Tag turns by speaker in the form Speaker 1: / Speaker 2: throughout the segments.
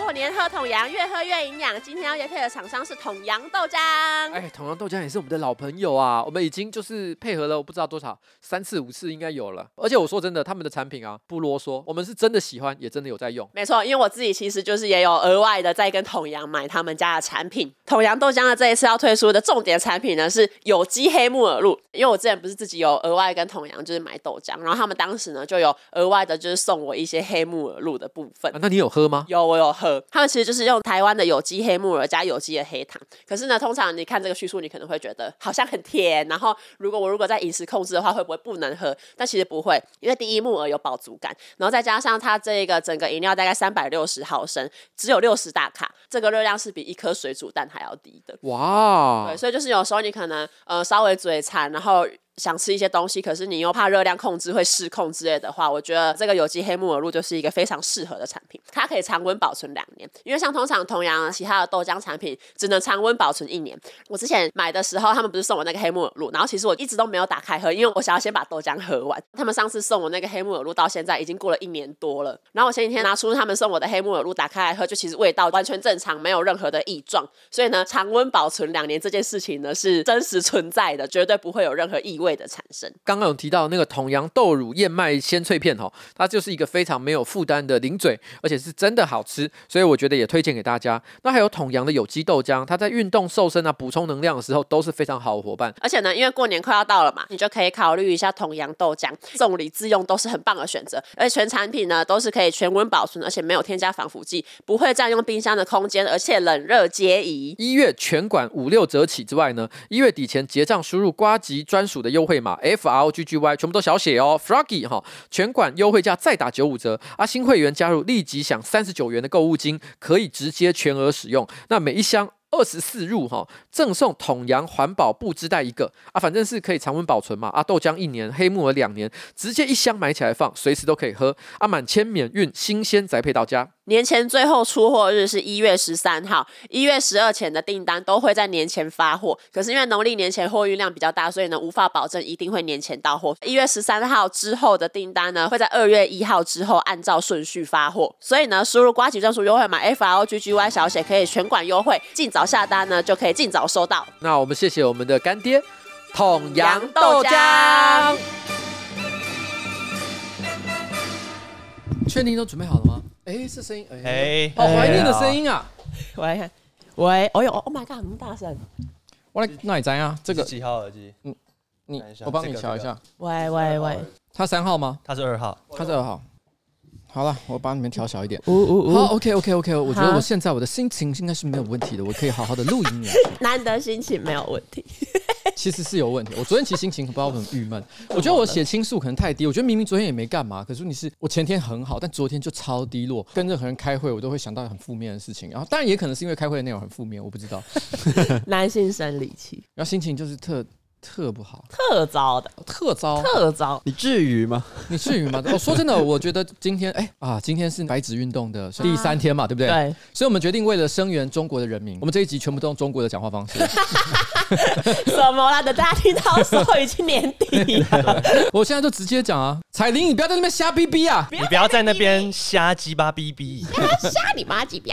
Speaker 1: 过年喝桶羊，越喝越营养。今天要约配的厂商是桶羊豆浆。
Speaker 2: 哎，桶羊豆浆也是我们的老朋友啊，我们已经就是配合了我不知道多少三次五次应该有了。而且我说真的，他们的产品啊不啰嗦，我们是真的喜欢，也真的有在用。
Speaker 1: 没错，因为我自己其实就是也有额外的在跟桶羊买他们家的产品。桶羊豆浆的这一次要推出的重点产品呢是有机黑木耳露，因为我之前不是自己有额外跟桶羊就是买豆浆，然后他们当时呢就有额外的就是送我一些黑木耳露的部分。
Speaker 2: 啊，那你有喝吗？
Speaker 1: 有，我有喝。他们其实就是用台湾的有机黑木耳加有机的黑糖。可是呢，通常你看这个叙述，你可能会觉得好像很甜。然后，如果我如果在饮食控制的话，会不会不能喝？但其实不会，因为第一木耳有饱足感，然后再加上它这个整个饮料大概三百六十毫升，只有六十大卡，这个热量是比一颗水煮蛋还要低的。
Speaker 2: 哇！
Speaker 1: 对，所以就是有时候你可能呃稍微嘴馋，然后。想吃一些东西，可是你又怕热量控制会失控之类的话，我觉得这个有机黑木耳露就是一个非常适合的产品。它可以常温保存两年，因为像通常同样其他的豆浆产品只能常温保存一年。我之前买的时候，他们不是送我那个黑木耳露，然后其实我一直都没有打开喝，因为我想要先把豆浆喝完。他们上次送我那个黑木耳露到现在已经过了一年多了，然后我前几天拿出他们送我的黑木耳露打开来喝，就其实味道完全正常，没有任何的异状。所以呢，常温保存两年这件事情呢是真实存在的，绝对不会有任何异味的产生。
Speaker 2: 刚刚有提到那个统阳豆乳燕麦鲜脆片哦，它就是一个非常没有负担的零嘴，而且是真的好吃，所以我觉得也推荐给大家。那还有统阳的有机豆浆，它在运动瘦身啊、补充能量的时候都是非常好的伙伴。
Speaker 1: 而且呢，因为过年快要到了嘛，你就可以考虑一下统阳豆浆，送礼自用都是很棒的选择。而且全产品呢都是可以全温保存，而且没有添加防腐剂，不会占用冰箱的空间，而且冷热皆宜。
Speaker 2: 一月全馆五六折起之外呢，一月底前结账输入瓜吉专属的优优惠码 F R O G G Y 全部都小写哦，Froggy 哈，全款优惠价再打九五折，啊，新会员加入立即享三十九元的购物金，可以直接全额使用。那每一箱二十四入哈，赠送统阳环保布织袋一个啊，反正是可以常温保存嘛啊，豆浆一年，黑木耳两年，直接一箱买起来放，随时都可以喝啊，满千免运，新鲜宅配到家。
Speaker 1: 年前最后出货日是一月十三号，一月十二前的订单都会在年前发货。可是因为农历年前货运量比较大，所以呢无法保证一定会年前到货。一月十三号之后的订单呢会在二月一号之后按照顺序发货。所以呢输入瓜吉专属优惠码 F O G G Y 小写可以全馆优惠，尽早下单呢就可以尽早收到。
Speaker 2: 那我们谢谢我们的干爹统阳豆浆。确定都准备好了吗？哎，是声音哎，好怀念的声音啊！
Speaker 1: 喂喂，哎呦，Oh my god，那么大声！
Speaker 2: 我来，那你怎样？这个
Speaker 3: 几号耳机？
Speaker 2: 嗯，你我帮你调一下。
Speaker 1: 喂喂喂，
Speaker 2: 他三号吗？
Speaker 3: 他是二号，
Speaker 2: 他是二号。好了，我把你们调小一点。呜呜呜。好，OK OK OK，我觉得我现在我的心情应该是没有问题的，我可以好好的录音了。
Speaker 1: 难得心情没有问题。
Speaker 2: 其实是有问题。我昨天其实心情不知道很郁闷，我觉得我血清素可能太低。我觉得明明昨天也没干嘛，可是你是我前天很好，但昨天就超低落。跟任何人开会，我都会想到很负面的事情。然后当然也可能是因为开会的内容很负面，我不知道。
Speaker 1: 男性生理期，
Speaker 2: 然后心情就是特。特不好，
Speaker 1: 特糟的，
Speaker 2: 特糟，
Speaker 1: 特糟，
Speaker 4: 你至于吗？
Speaker 2: 你至于吗？我说真的，我觉得今天，哎、欸、啊，今天是白纸运动的第三天嘛，啊、对不对？
Speaker 1: 对。
Speaker 2: 所以我们决定为了声援中国的人民，我们这一集全部都用中国的讲话方式。
Speaker 1: 什么啦？等大家听到的时候已经年底了。
Speaker 2: 我现在就直接讲啊，彩铃，你不要在那边瞎逼逼啊！
Speaker 3: 你不要在那边瞎鸡巴逼逼，
Speaker 1: 瞎你妈鸡巴！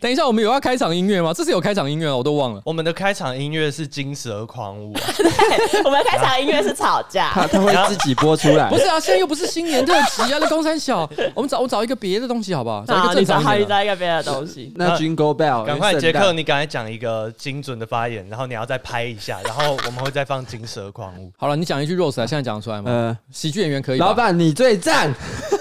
Speaker 2: 等一下，我们有要开场音乐吗？这是有开场音乐，我都忘了。
Speaker 3: 我们的开场音乐是《金蛇狂舞》。
Speaker 1: 对，我们的开场音乐是吵架。
Speaker 4: 他他会自己播出来。
Speaker 2: 不是啊，现在又不是新年特辑啊，那公山小，我们找我找一个别的东西好不好？找一个正常
Speaker 1: 一点。找一个别的东西。
Speaker 4: 那 Jingle Bell，
Speaker 3: 赶快杰克，你赶快讲一个精准的发言，然后你要再拍一下，然后我们会再放《金蛇狂舞》。
Speaker 2: 好了，你讲一句 Rose 啊，现在讲得出来吗？呃，喜剧演员可以。
Speaker 4: 老板，你最赞。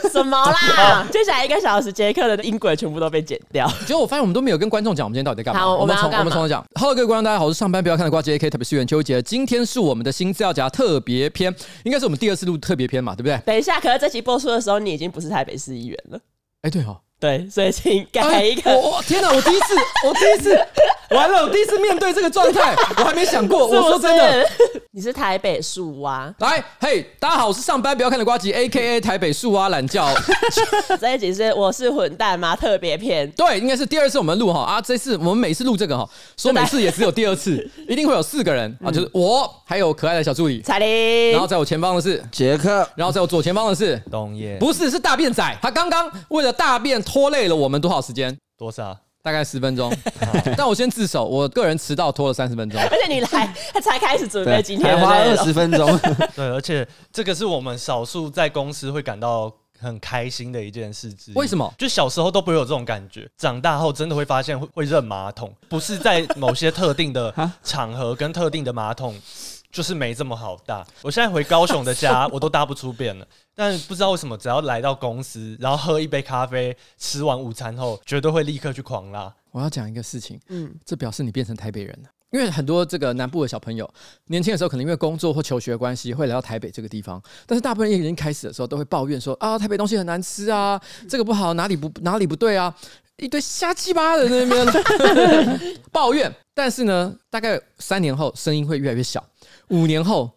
Speaker 1: 什么啦？接下来一个小时，杰克的音轨全部都被剪掉。结果
Speaker 2: 我发现我们都没有跟观众讲，我们今天到底在干嘛？
Speaker 1: 好，我们从我
Speaker 2: 们从头讲。Hello，各位观众，大家好，我是上班不要看的瓜杰 K，特别是元秋杰。今天是我们的新资料夹特别篇，应该是我们第二次录特别篇嘛，对不对？
Speaker 1: 等一下，可是这期播出的时候，你已经不是台北市议员了。
Speaker 2: 哎，对哦。
Speaker 1: 对，所以请改一个。
Speaker 2: 我天哪！我第一次，我第一次完了，我第一次面对这个状态，我还没想过。我说真的，
Speaker 1: 你是台北树蛙。
Speaker 2: 来，嘿，大家好，我是上班不要看的瓜吉，A K A 台北树蛙懒觉。
Speaker 1: 这一集是我是混蛋吗？特别篇。
Speaker 2: 对，应该是第二次我们录哈啊，这次我们每次录这个哈，说每次也只有第二次，一定会有四个人啊，就是我，还有可爱的小助理
Speaker 1: 彩铃，
Speaker 2: 然后在我前方的是
Speaker 4: 杰克，
Speaker 2: 然后在我左前方的是
Speaker 3: 东叶，
Speaker 2: 不是，是大便仔，他刚刚为了大便。拖累了我们多少时间？
Speaker 3: 多少？
Speaker 2: 大概十分钟。但我先自首，我个人迟到拖了三十分钟。
Speaker 1: 而且你来 才开始准备今天
Speaker 4: 花二十分钟。
Speaker 3: 对，而且这个是我们少数在公司会感到很开心的一件事之一。
Speaker 2: 为什么？
Speaker 3: 就小时候都不会有这种感觉，长大后真的会发现会会认马桶，不是在某些特定的场合跟特定的马桶。就是没这么好搭。我现在回高雄的家，我都搭不出便了。但不知道为什么，只要来到公司，然后喝一杯咖啡，吃完午餐后，绝对会立刻去狂拉。
Speaker 2: 我要讲一个事情，嗯，这表示你变成台北人了。因为很多这个南部的小朋友，年轻的时候可能因为工作或求学关系，会来到台北这个地方。但是大部分人已经开始的时候，都会抱怨说啊，台北东西很难吃啊，这个不好，哪里不哪里不对啊，一堆瞎鸡巴的那边 抱怨。但是呢，大概三年后，声音会越来越小。五年后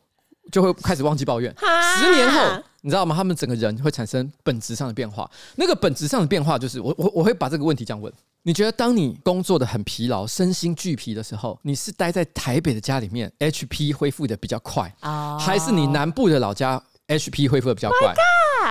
Speaker 2: 就会开始忘记抱怨，十年后你知道吗？他们整个人会产生本质上的变化。那个本质上的变化就是，我我我会把这个问题这样问：你觉得当你工作的很疲劳、身心俱疲的时候，你是待在台北的家里面，HP 恢复的比较快，还是你南部的老家 HP 恢复的比较快？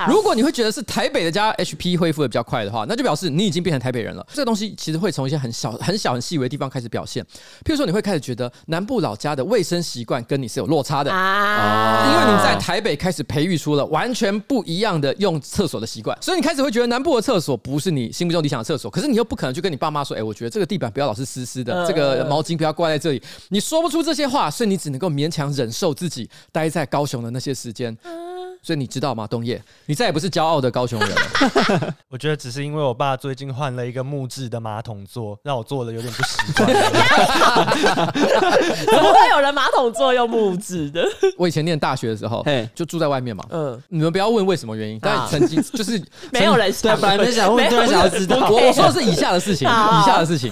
Speaker 2: 如果你会觉得是台北的家 HP 恢复的比较快的话，那就表示你已经变成台北人了。这个东西其实会从一些很小、很小、很细微的地方开始表现。譬如说，你会开始觉得南部老家的卫生习惯跟你是有落差的啊，因为你在台北开始培育出了完全不一样的用厕所的习惯，所以你开始会觉得南部的厕所不是你心目中理想的厕所。可是你又不可能去跟你爸妈说：“哎，我觉得这个地板不要老是湿湿的，这个毛巾不要挂在这里。”你说不出这些话，所以你只能够勉强忍受自己待在高雄的那些时间。所以你知道吗，冬叶，你再也不是骄傲的高雄人了。
Speaker 3: 我觉得只是因为我爸最近换了一个木质的马桶座，让我坐的有点不习惯。
Speaker 1: 怎么会有人马桶座用木质的？
Speaker 2: 我以前念大学的时候，就住在外面嘛。嗯，你们不要问为什么原因，但曾经就是
Speaker 1: 没有人
Speaker 4: 对，本来没想问，突然想要知道。
Speaker 2: 我我说的是以下的事情，以下的事情。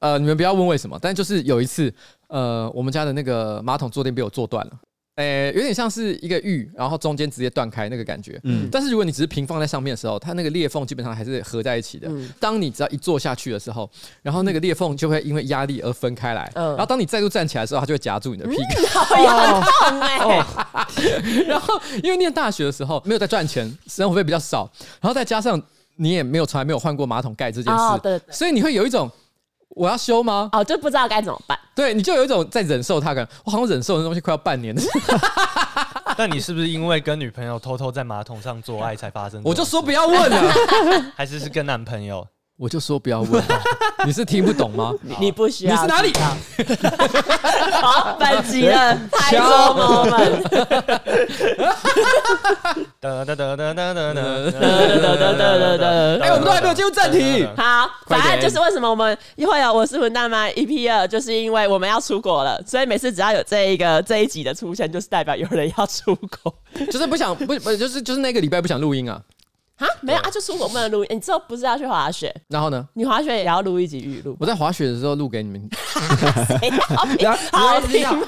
Speaker 2: 呃，你们不要问为什么，但就是有一次，呃，我们家的那个马桶坐垫被我坐断了。诶、欸，有点像是一个玉，然后中间直接断开那个感觉。嗯，但是如果你只是平放在上面的时候，它那个裂缝基本上还是合在一起的。嗯，当你只要一坐下去的时候，然后那个裂缝就会因为压力而分开来。嗯，然后当你再度站起来的时候，它就会夹住你的屁股。
Speaker 1: 嗯、好痛哎、欸！
Speaker 2: 然后因为念大学的时候没有在赚钱，生活费比较少，然后再加上你也没有从来没有换过马桶盖这件事，哦、对对对，所以你会有一种。我要修吗？
Speaker 1: 哦，就不知道该怎么办。
Speaker 2: 对，你就有一种在忍受它，感觉我好像忍受的东西快要半年了。
Speaker 3: 但你是不是因为跟女朋友偷偷在马桶上做爱才发生？
Speaker 2: 我就说不要问了，
Speaker 3: 还是是跟男朋友？
Speaker 2: 我就说不要问，你是听不懂吗？
Speaker 1: 你不需要。
Speaker 2: 你是哪里？
Speaker 1: 好，本集的台中 moment。
Speaker 3: 哒哒哒哒哒哒哒哒哒哒
Speaker 2: 哒哒。哎，我们都还没有进入正题。
Speaker 1: 好，反正就是为什么我们会有我是混蛋吗？EP 二，就是因为我们要出国了，所以每次只要有这一个这一集的出现，就是代表有人要出国，
Speaker 2: 就是不想不不就是就是那个礼拜不想录音啊。
Speaker 1: 啊，没有啊，就出国不能录。你之后不是要去滑雪？
Speaker 2: 然后呢？
Speaker 1: 你滑雪也要录一集预录。
Speaker 2: 我在滑雪的时候录给你们。
Speaker 1: 好听吗？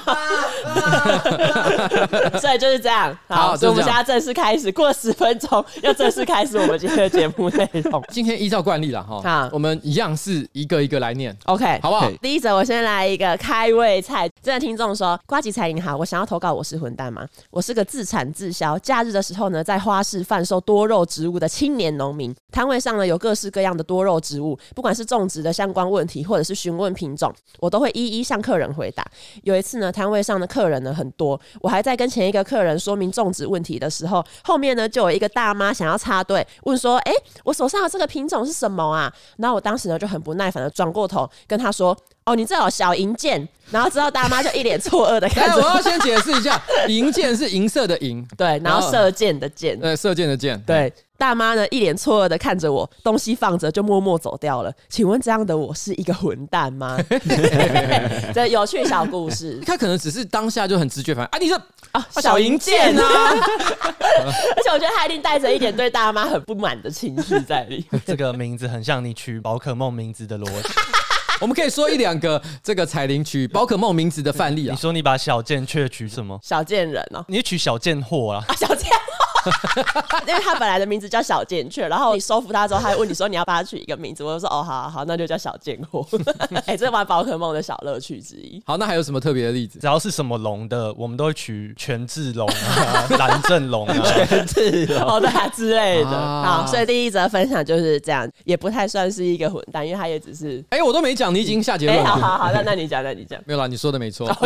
Speaker 1: 所以就是这样。好，所以我们现在正式开始。过了十分钟，要正式开始我们今天的节目内容。
Speaker 2: 今天依照惯例了哈，好，我们一样是一个一个来念
Speaker 1: ，OK，
Speaker 2: 好不好？
Speaker 1: 第一则我先来一个开胃菜。这位听众说：“瓜吉彩你好，我想要投稿，我是混蛋吗？我是个自产自销，假日的时候呢，在花市贩售多肉植物的青年农民，摊位上呢有各式各样的多肉植物，不管是种植的相关问题，或者是询问品种，我都会一一向客人回答。有一次呢，摊位上的客人呢很多，我还在跟前一个客人说明种植问题的时候，后面呢就有一个大妈想要插队，问说：‘哎，我手上的这个品种是什么啊？’然后我当时呢就很不耐烦的转过头跟他说。”哦，你这有小银箭，然后之后大妈就一脸错愕的看着。
Speaker 2: 我要先解释一下，银箭是银色的银，
Speaker 1: 对，然后射箭的箭，
Speaker 2: 对，射箭的箭，
Speaker 1: 对。大妈呢一脸错愕的看着我，东西放着就默默走掉了。请问这样的我是一个混蛋吗？这有趣小故事，
Speaker 2: 他可能只是当下就很直觉反应啊，你这啊小银剑啊，
Speaker 1: 而且我觉得他一定带着一点对大妈很不满的情绪在里面。
Speaker 3: 这个名字很像你取宝可梦名字的逻辑。
Speaker 2: 我们可以说一两个这个彩铃取宝可梦名字的范例啊。
Speaker 3: 你说你把小贱却取什么？
Speaker 1: 小贱人哦，
Speaker 3: 你取小贱货啊？
Speaker 1: 啊，小贱货。因为他本来的名字叫小贱雀，然后你收服他之后，他还问你说你要帮他取一个名字，我就说哦，好好好，那就叫小贱货。哎、欸，这玩宝可梦的小乐趣之一。
Speaker 2: 好，那还有什么特别的例子？
Speaker 3: 只要是什么龙的，我们都会取权志龙啊、蓝正龙啊、
Speaker 4: 权志龙
Speaker 1: 哦对啊之类的。
Speaker 2: 啊、
Speaker 1: 好，所以第一则分享就是这样，也不太算是一个混蛋，因为他也只是
Speaker 2: 哎、欸，我都没讲，你已经下结论了。
Speaker 1: 好好好，那那你讲，那你讲。
Speaker 2: 没有啦，你说的没错。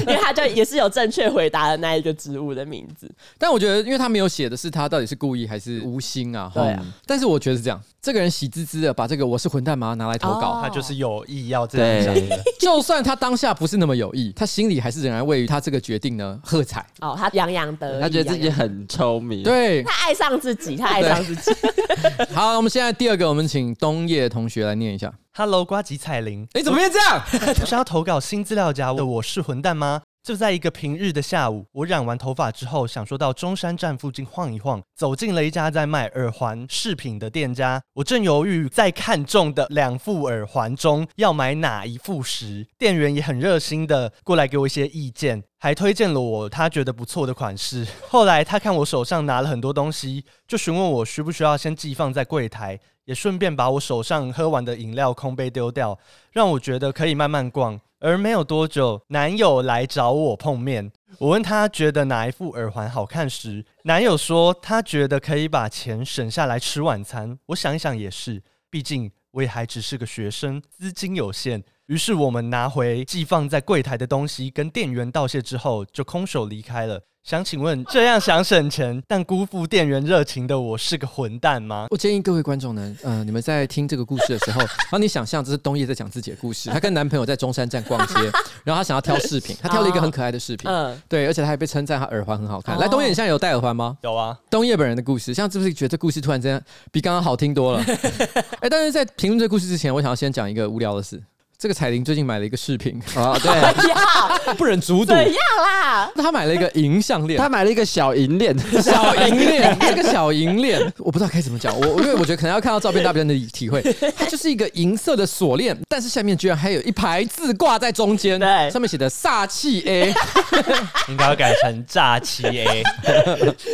Speaker 1: 因为他就也是有正确回答的那一个植物的名字，
Speaker 2: 但我觉得，因为他没有写的是他到底是故意还是无心啊。
Speaker 1: 对啊，
Speaker 2: 但是我觉得是这样，这个人喜滋滋的把这个我是混蛋妈拿来投稿，
Speaker 1: 哦、
Speaker 3: 他就是有意要这样。
Speaker 2: 就算他当下不是那么有意，他心里还是仍然为他这个决定呢喝彩。
Speaker 1: 哦，他洋洋得意，
Speaker 4: 他觉得自己很聪明，
Speaker 2: 对，
Speaker 1: 他爱上自己，他爱上自己。
Speaker 2: 好，我们现在第二个，我们请东叶同学来念一下。
Speaker 3: Hello，瓜吉彩铃，
Speaker 2: 你怎么变这样？
Speaker 3: 我想要投稿新资料夹的我是混蛋吗？就在一个平日的下午，我染完头发之后，想说到中山站附近晃一晃，走进了一家在卖耳环饰品的店家。我正犹豫在看中的两副耳环中要买哪一副时，店员也很热心的过来给我一些意见，还推荐了我他觉得不错的款式。后来他看我手上拿了很多东西，就询问我需不需要先寄放在柜台，也顺便把我手上喝完的饮料空杯丢掉，让我觉得可以慢慢逛。而没有多久，男友来找我碰面。我问他觉得哪一副耳环好看时，男友说他觉得可以把钱省下来吃晚餐。我想一想也是，毕竟我也还只是个学生，资金有限。于是我们拿回寄放在柜台的东西，跟店员道谢之后，就空手离开了。想请问，这样想省钱但辜负店员热情的我是个混蛋吗？
Speaker 2: 我建议各位观众呢，呃，你们在听这个故事的时候，帮你想象这是东叶在讲自己的故事。她跟男朋友在中山站逛街，然后她想要挑饰品，她挑了一个很可爱的饰品，嗯，对，而且她还被称赞她耳环很好看。来，东叶，你现在有戴耳环吗？
Speaker 3: 有啊。
Speaker 2: 东叶本人的故事，像是不是觉得这故事突然间比刚刚好听多了？哎，但是在评论这个故事之前，我想要先讲一个无聊的事。这个彩铃最近买了一个饰品啊，对，不忍卒睹。
Speaker 1: 怎样啦？
Speaker 2: 他买了一个银项链，
Speaker 4: 他买了一个小银链，
Speaker 2: 小银链，这个小银链，我不知道该怎么讲，我因为我觉得可能要看到照片，大家能体会。它就是一个银色的锁链，但是下面居然还有一排字挂在中间，
Speaker 1: 对，
Speaker 2: 上面写的煞气 A，
Speaker 3: 应该要改成煞气 A，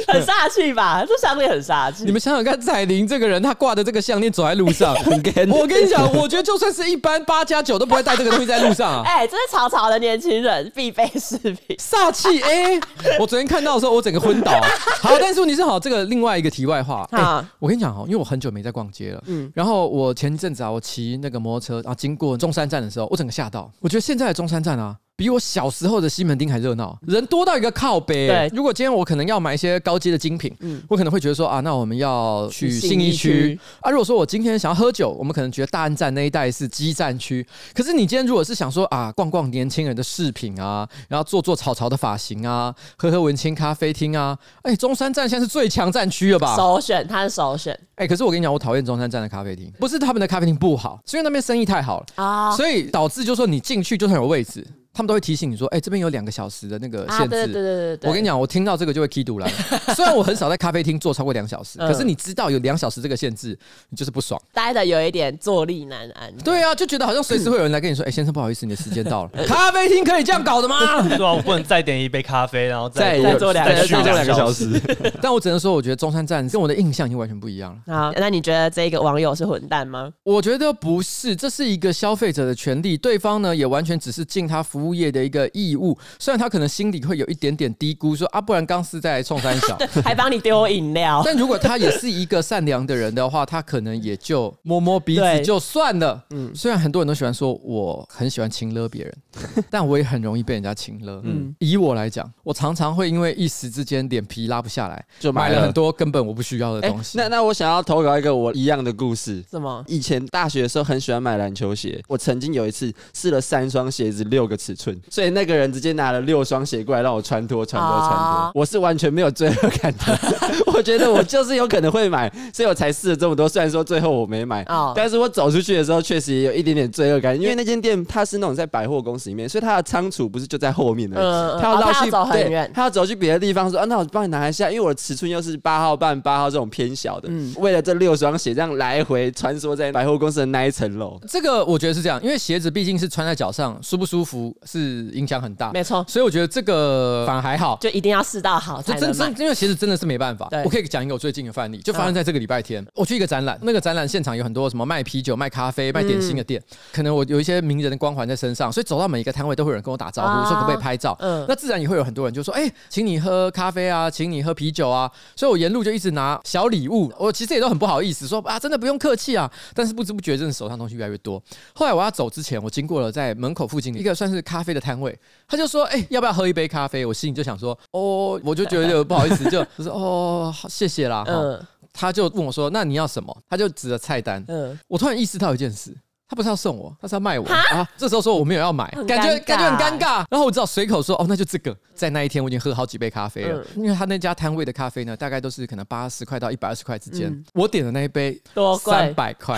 Speaker 1: 很煞气吧？这项链很煞气。
Speaker 2: 你们想想看，彩铃这个人，他挂的这个项链走在路上，我跟你讲，我觉得就算是一般八加九。我都不会带这个东西在路上啊！
Speaker 1: 哎、欸，这是潮潮的年轻人必备饰品，
Speaker 2: 煞气哎！我昨天看到的时候，我整个昏倒、啊。好，但是你是好，这个另外一个题外话。哎、欸，我跟你讲哦，因为我很久没在逛街了。嗯，然后我前一阵子啊，我骑那个摩托车啊，经过中山站的时候，我整个吓到。我觉得现在的中山站啊。比我小时候的西门町还热闹，人多到一个靠北。对，如果今天我可能要买一些高阶的精品，嗯，我可能会觉得说啊，那我们要去信义区啊。如果说我今天想要喝酒，我们可能觉得大安站那一带是基站区。可是你今天如果是想说啊，逛逛年轻人的饰品啊，然后做做草草的发型啊，喝喝文青咖啡厅啊，哎，中山站现在是最强战区了吧？
Speaker 1: 首选，它是首选。
Speaker 2: 哎，可是我跟你讲，我讨厌中山站的咖啡厅，不是他们的咖啡厅不好，是因为那边生意太好了啊，所以导致就说你进去就算有位置。他们都会提醒你说：“哎、欸，这边有两个小时的那个限制。啊”对对对对对。我跟你讲，我听到这个就会气堵了。虽然我很少在咖啡厅坐超过两小时，嗯、可是你知道有两小时这个限制，你就是不爽，
Speaker 1: 待的有一点坐立难安。
Speaker 2: 对啊，就觉得好像随时会有人来跟你说：“哎、欸，先生，不好意思，你的时间到了。”咖啡厅可以这样搞的吗？
Speaker 3: 对啊，我不能再点一杯咖啡，然后再
Speaker 1: 再坐两个
Speaker 3: 再两个小时。
Speaker 2: 但我只能说，我觉得中山站跟我的印象已经完全不一样了。
Speaker 1: 啊，那你觉得这个网友是混蛋吗？
Speaker 2: 我觉得不是，这是一个消费者的权利，对方呢也完全只是尽他服务业的一个义务，虽然他可能心里会有一点点低估，说啊，不然刚是在冲三小，
Speaker 1: 还帮你丢饮料。
Speaker 2: 但如果他也是一个善良的人的话，他可能也就摸摸鼻子就算了。嗯，虽然很多人都喜欢说我很喜欢亲勒别人，但我也很容易被人家亲勒。嗯，以我来讲，我常常会因为一时之间脸皮拉不下来，就买了很多根本我不需要的东西。
Speaker 4: 欸、那那我想要投稿一个我一样的故事。
Speaker 1: 什么？
Speaker 4: 以前大学的时候很喜欢买篮球鞋，我曾经有一次试了三双鞋子六个尺寸，所以那个人直接拿了六双鞋过来让我穿脱穿脱穿脱，我是完全没有罪恶感的。我觉得我就是有可能会买，所以我才试了这么多。虽然说最后我没买，但是我走出去的时候确实也有一点点罪恶感，因为那间店它是那种在百货公司里面，所以它的仓储不是就在后面的，他要绕去走很远，他要走去别的地方说啊，那我帮你拿一下，因为我的尺寸又是八号半八号这种偏小的，为了这六双鞋这样来回穿梭在百货公司的那一层楼。
Speaker 2: 这个我觉得是这样，因为鞋子毕竟是穿在脚上，舒不舒服是影响很大。
Speaker 1: 没错，
Speaker 2: 所以我觉得这个反而还好，
Speaker 1: 就一定要试到好才真真。
Speaker 2: 因为其实真的是没办法。我可以讲一个我最近的范例，就发生在这个礼拜天，我去一个展览，那个展览现场有很多什么卖啤酒、卖咖啡、卖点心的店，可能我有一些名人的光环在身上，所以走到每一个摊位都会有人跟我打招呼，说可不可以拍照。嗯，那自然也会有很多人就说，哎，请你喝咖啡啊，请你喝啤酒啊。所以我沿路就一直拿小礼物，我其实也都很不好意思说啊，真的不用客气啊。但是不知不觉，真的手上东西越来越多。后来我要走之前，我经过了在门口附近一个算是咖啡的摊位，他就说，哎，要不要喝一杯咖啡？我心里就想说，哦，我就觉得有不好意思，就就说哦，好，谢谢啦。嗯，他就问我说，那你要什么？他就指着菜单。嗯，我突然意识到一件事。他不是要送我，他是要卖我啊！这时候说我没有要买，感觉感觉很尴尬。然后我只好随口说：“哦，那就这个。”在那一天，我已经喝好几杯咖啡了，因为他那家摊位的咖啡呢，大概都是可能八十块到一百二十块之间。我点的那一杯多三百块，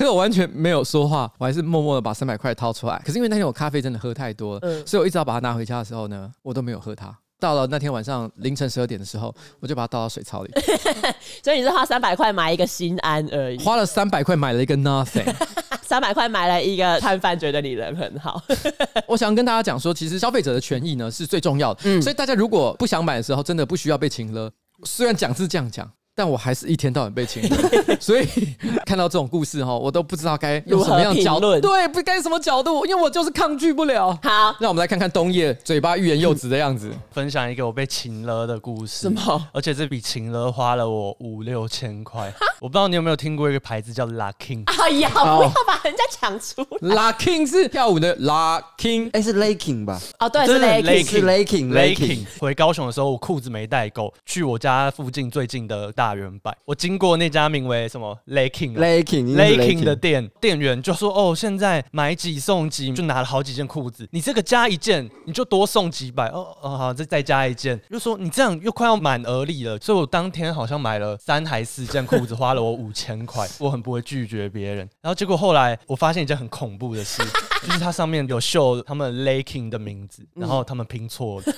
Speaker 2: 可是我完全没有说话，我还是默默的把三百块掏出来。可是因为那天我咖啡真的喝太多了，所以我一直要把它拿回家的时候呢，我都没有喝它。到了那天晚上凌晨十二点的时候，我就把它倒到水槽里。
Speaker 1: 所以你是花三百块买一个心安而已，
Speaker 2: 花了三百块买了一个 nothing。
Speaker 1: 三百块买了一个摊贩，觉得你人很好。
Speaker 2: 我想跟大家讲说，其实消费者的权益呢是最重要的。嗯，所以大家如果不想买的时候，真的不需要被请了。虽然讲是这样讲。但我还是一天到晚被情勒，所以看到这种故事哈，我都不知道该用什么样的角度，对，不该什么角度，因为我就是抗拒不了。
Speaker 1: 好，
Speaker 2: 那我们来看看冬叶嘴巴欲言又止的样子，
Speaker 3: 分享一个我被情勒的故事。
Speaker 1: 什么？
Speaker 3: 而且这笔情勒花了我五六千块。我不知道你有没有听过一个牌子叫 Lucking。
Speaker 1: 哎呀，不要把人家抢出来。
Speaker 2: Lucking 是跳舞的 Lucking，
Speaker 4: 哎，是 Laking 吧？
Speaker 1: 哦，对，是 Laking，
Speaker 4: 是 Laking，Laking。
Speaker 3: 回高雄的时候，我裤子没带够，去我家附近最近的大远百，我经过那家名为什么？Laking，Laking，Laking 的店，店员就说：“哦，现在买几送几，就拿了好几件裤子，你这个加一件，你就多送几百。”哦哦，好，再再加一件，就说你这样又快要满额利了，所以我当天好像买了三还四件裤子，花了我五千块，我很不会拒绝别人。然后结果后来我发现一件很恐怖的事，就是它上面有秀他们 Laking 的名字，然后他们拼错了。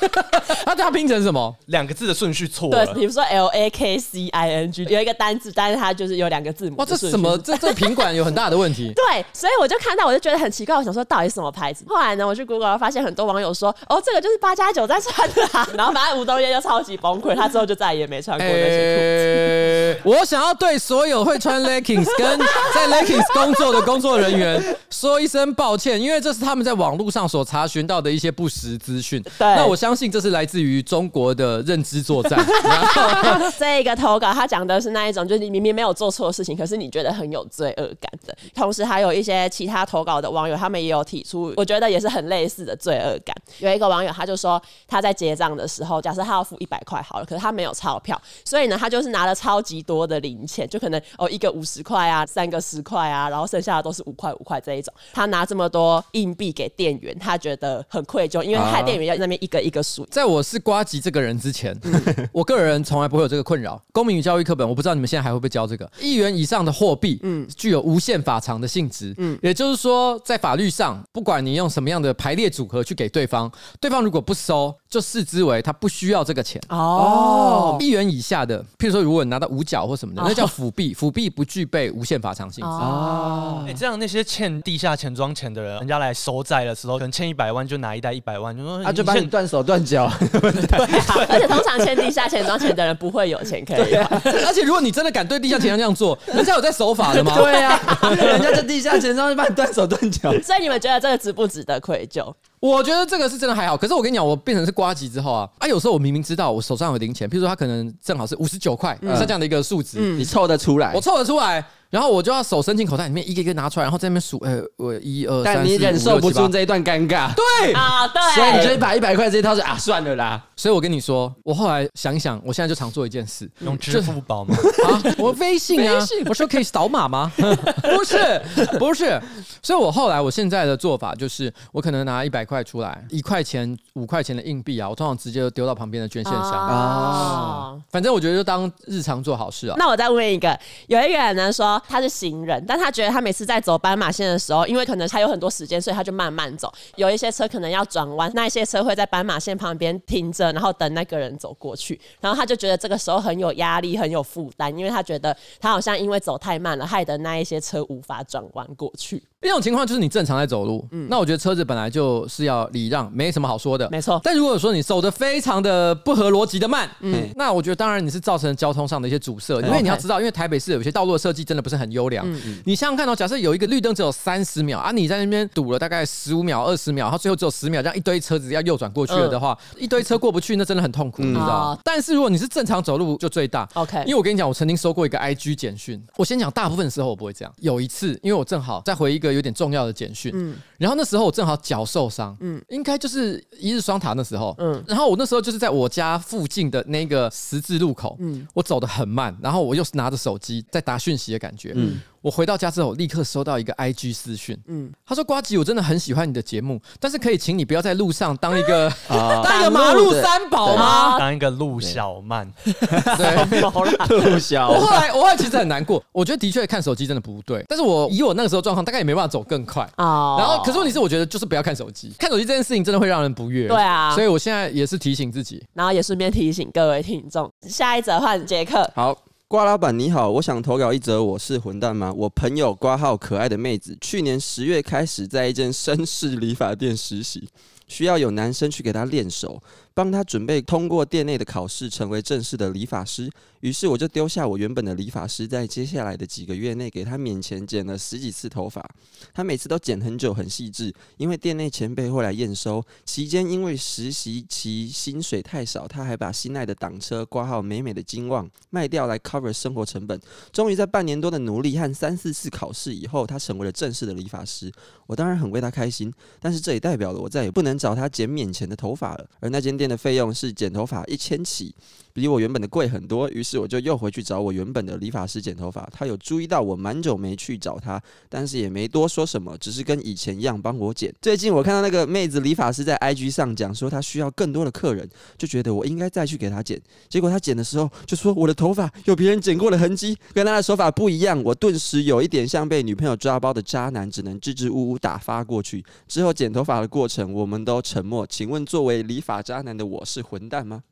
Speaker 2: 那它拼成什么？
Speaker 3: 两个字的顺序错了。
Speaker 1: 对，比如说 L A K C I N G 有一个单字，但是它就是有两个字母。
Speaker 2: 哇，这什么？这这品管有很大的问题。
Speaker 1: 对，所以我就看到，我就觉得很奇怪，我想说到底是什么牌子？后来呢，我去 Google 发现很多网友说，哦，这个就是八加九在穿的啊。然后反正吴东叶就超级崩溃，他之后就再也没穿过那些裤子。
Speaker 2: 我想要对所有会穿 Leggings 跟在 Leggings 工作的工作人员说一声抱歉，因为这是他们在网络上所查询到的一些不实资讯。
Speaker 1: 对，
Speaker 2: 那我相信这是来自于中国的认知作战。
Speaker 1: 这一个投稿，他讲的是那一种，就是你明明没有做错事情，可是你觉得很有罪恶感的。同时，还有一些其他投稿的网友，他们也有提出，我觉得也是很类似的罪恶感。有一个网友，他就说他在结账的时候，假设他要付一百块好了，可是他没有钞票，所以呢，他就是拿了超级多的零钱，就可能哦一个五十块啊，三个十块啊，然后剩下的都是五块五块这一种。他拿这么多硬币给店员，他觉得很愧疚，因为他店员要那边一个一个数。
Speaker 2: 在我是瓜吉这个人之前，我个人从来不会有这个困扰。公民与教育课本，我不知道你们现在还会不会教这个？一元以上的货币，嗯，具有无限法偿的性质，嗯，也就是说，在法律上，不管你用什么样的排列组合去给对方，对方如果不收，就视之为他不需要这个钱。哦，一元以下的，譬如说，如果你拿到五角或什么的，那叫辅币，辅币不具备无限法偿性质。
Speaker 3: 哦，哎，这样那些欠地下钱庄钱的人，人家来收债的时候，可能欠一百万就拿一袋一百万，就说
Speaker 4: 他就把你断手断脚。
Speaker 1: 对啊，而且通常欠地下钱庄钱的人不会有钱可以。
Speaker 2: 而且如果你真的敢对地下钱庄这样做，人家有在守法的吗？
Speaker 4: 对啊，人家在地下钱庄就把你断手断脚。
Speaker 1: 所以你们觉得这个值不值得愧疚？
Speaker 2: 我觉得这个是真的还好。可是我跟你讲，我变成是瓜吉之后啊，啊，有时候我明明知道我手上有零钱，譬如说他可能正好是五十九块，像这样的一个数值，
Speaker 4: 你凑得出来，
Speaker 2: 我凑得出来。然后我就要手伸进口袋里面，一个一个拿出来，然后在那边数，呃，我一二三四五六七八。但你忍受不住
Speaker 4: 这一段尴尬，
Speaker 2: 对
Speaker 1: 啊，对，
Speaker 4: 所以你就把一百块这一套是啊，算了啦。
Speaker 2: 所以我跟你说，我后来想一想，我现在就常做一件事，
Speaker 3: 用支付宝吗？
Speaker 2: 啊，我微信啊，我说可以扫码吗？不是，不是。所以我后来我现在的做法就是，我可能拿一百块出来，一块钱、五块钱的硬币啊，我通常直接就丢到旁边的捐献箱啊。反正我觉得就当日常做好事啊。
Speaker 1: 那我再问一个，有一个人呢说他是行人。但他觉得他每次在走斑马线的时候，因为可能他有很多时间，所以他就慢慢走。有一些车可能要转弯，那一些车会在斑马线旁边停着，然后等那个人走过去。然后他就觉得这个时候很有压力，很有负担，因为他觉得他好像因为走太慢了，害得那一些车无法转弯过去。
Speaker 2: 一种情况就是你正常在走路，嗯，那我觉得车子本来就是要礼让，没什么好说的，
Speaker 1: 没错。
Speaker 2: 但如果说你走的非常的不合逻辑的慢，嗯，那我觉得当然你是造成交通上的一些阻塞，因为你要知道，因为台北市有些道路的设计真的不是很优良。嗯，你想想看哦，假设有一个绿灯只有三十秒啊，你在那边堵了大概十五秒、二十秒，然后最后只有十秒，这样一堆车子要右转过去了的话，一堆车过不去，那真的很痛苦，你知道。但是如果你是正常走路，就最大。
Speaker 1: OK，
Speaker 2: 因为我跟你讲，我曾经收过一个 IG 简讯，我先讲大部分时候我不会这样，有一次，因为我正好在回一个有点重要的简讯，嗯，然后那时候我正好脚受伤，嗯，应该就是一日双塔那时候，嗯，然后我那时候就是在我家附近的那个十字路口，嗯，我走的很慢，然后我又是拿着手机在打讯息的感觉，嗯。我回到家之后，立刻收到一个 IG 私讯，嗯，他说：“瓜吉，我真的很喜欢你的节目，但是可以请你不要在路上当一个 当一个马路三宝吗？
Speaker 3: 当一个路小曼，
Speaker 2: 对，
Speaker 4: 路小。
Speaker 2: 我后来，我后来其实很难过，我觉得的确看手机真的不对，但是我以我那个时候状况，大概也没办法走更快啊。然后，可是问题是，我觉得就是不要看手机，看手机这件事情真的会让人不悦。
Speaker 1: 对啊，
Speaker 2: 所以我现在也是提醒自己，
Speaker 1: 然后也顺便提醒各位听众，下一则换杰克。
Speaker 4: 好。瓜老板你好，我想投稿一则我是混蛋吗？我朋友瓜号可爱的妹子，去年十月开始在一间绅士理发店实习，需要有男生去给她练手。帮他准备通过店内的考试，成为正式的理发师。于是我就丢下我原本的理发师，在接下来的几个月内，给他免钱剪了十几次头发。他每次都剪很久，很细致。因为店内前辈会来验收，期间因为实习期薪水太少，他还把心爱的挡车挂号美美的金旺卖掉来 cover 生活成本。终于在半年多的努力和三四次考试以后，他成为了正式的理发师。我当然很为他开心，但是这也代表了我再也不能找他剪免钱的头发了。而那间店的费用是剪头发一千起，比我原本的贵很多。于是我就又回去找我原本的理发师剪头发。他有注意到我蛮久没去找他，但是也没多说什么，只是跟以前一样帮我剪。最近我看到那个妹子理发师在 IG 上讲说他需要更多的客人，就觉得我应该再去给他剪。结果他剪的时候就说我的头发有别人剪过的痕迹，跟他的手法不一样。我顿时有一点像被女朋友抓包的渣男，只能支支吾吾打发过去。之后剪头发的过程我们都沉默。请问作为理发渣男的我是混蛋吗？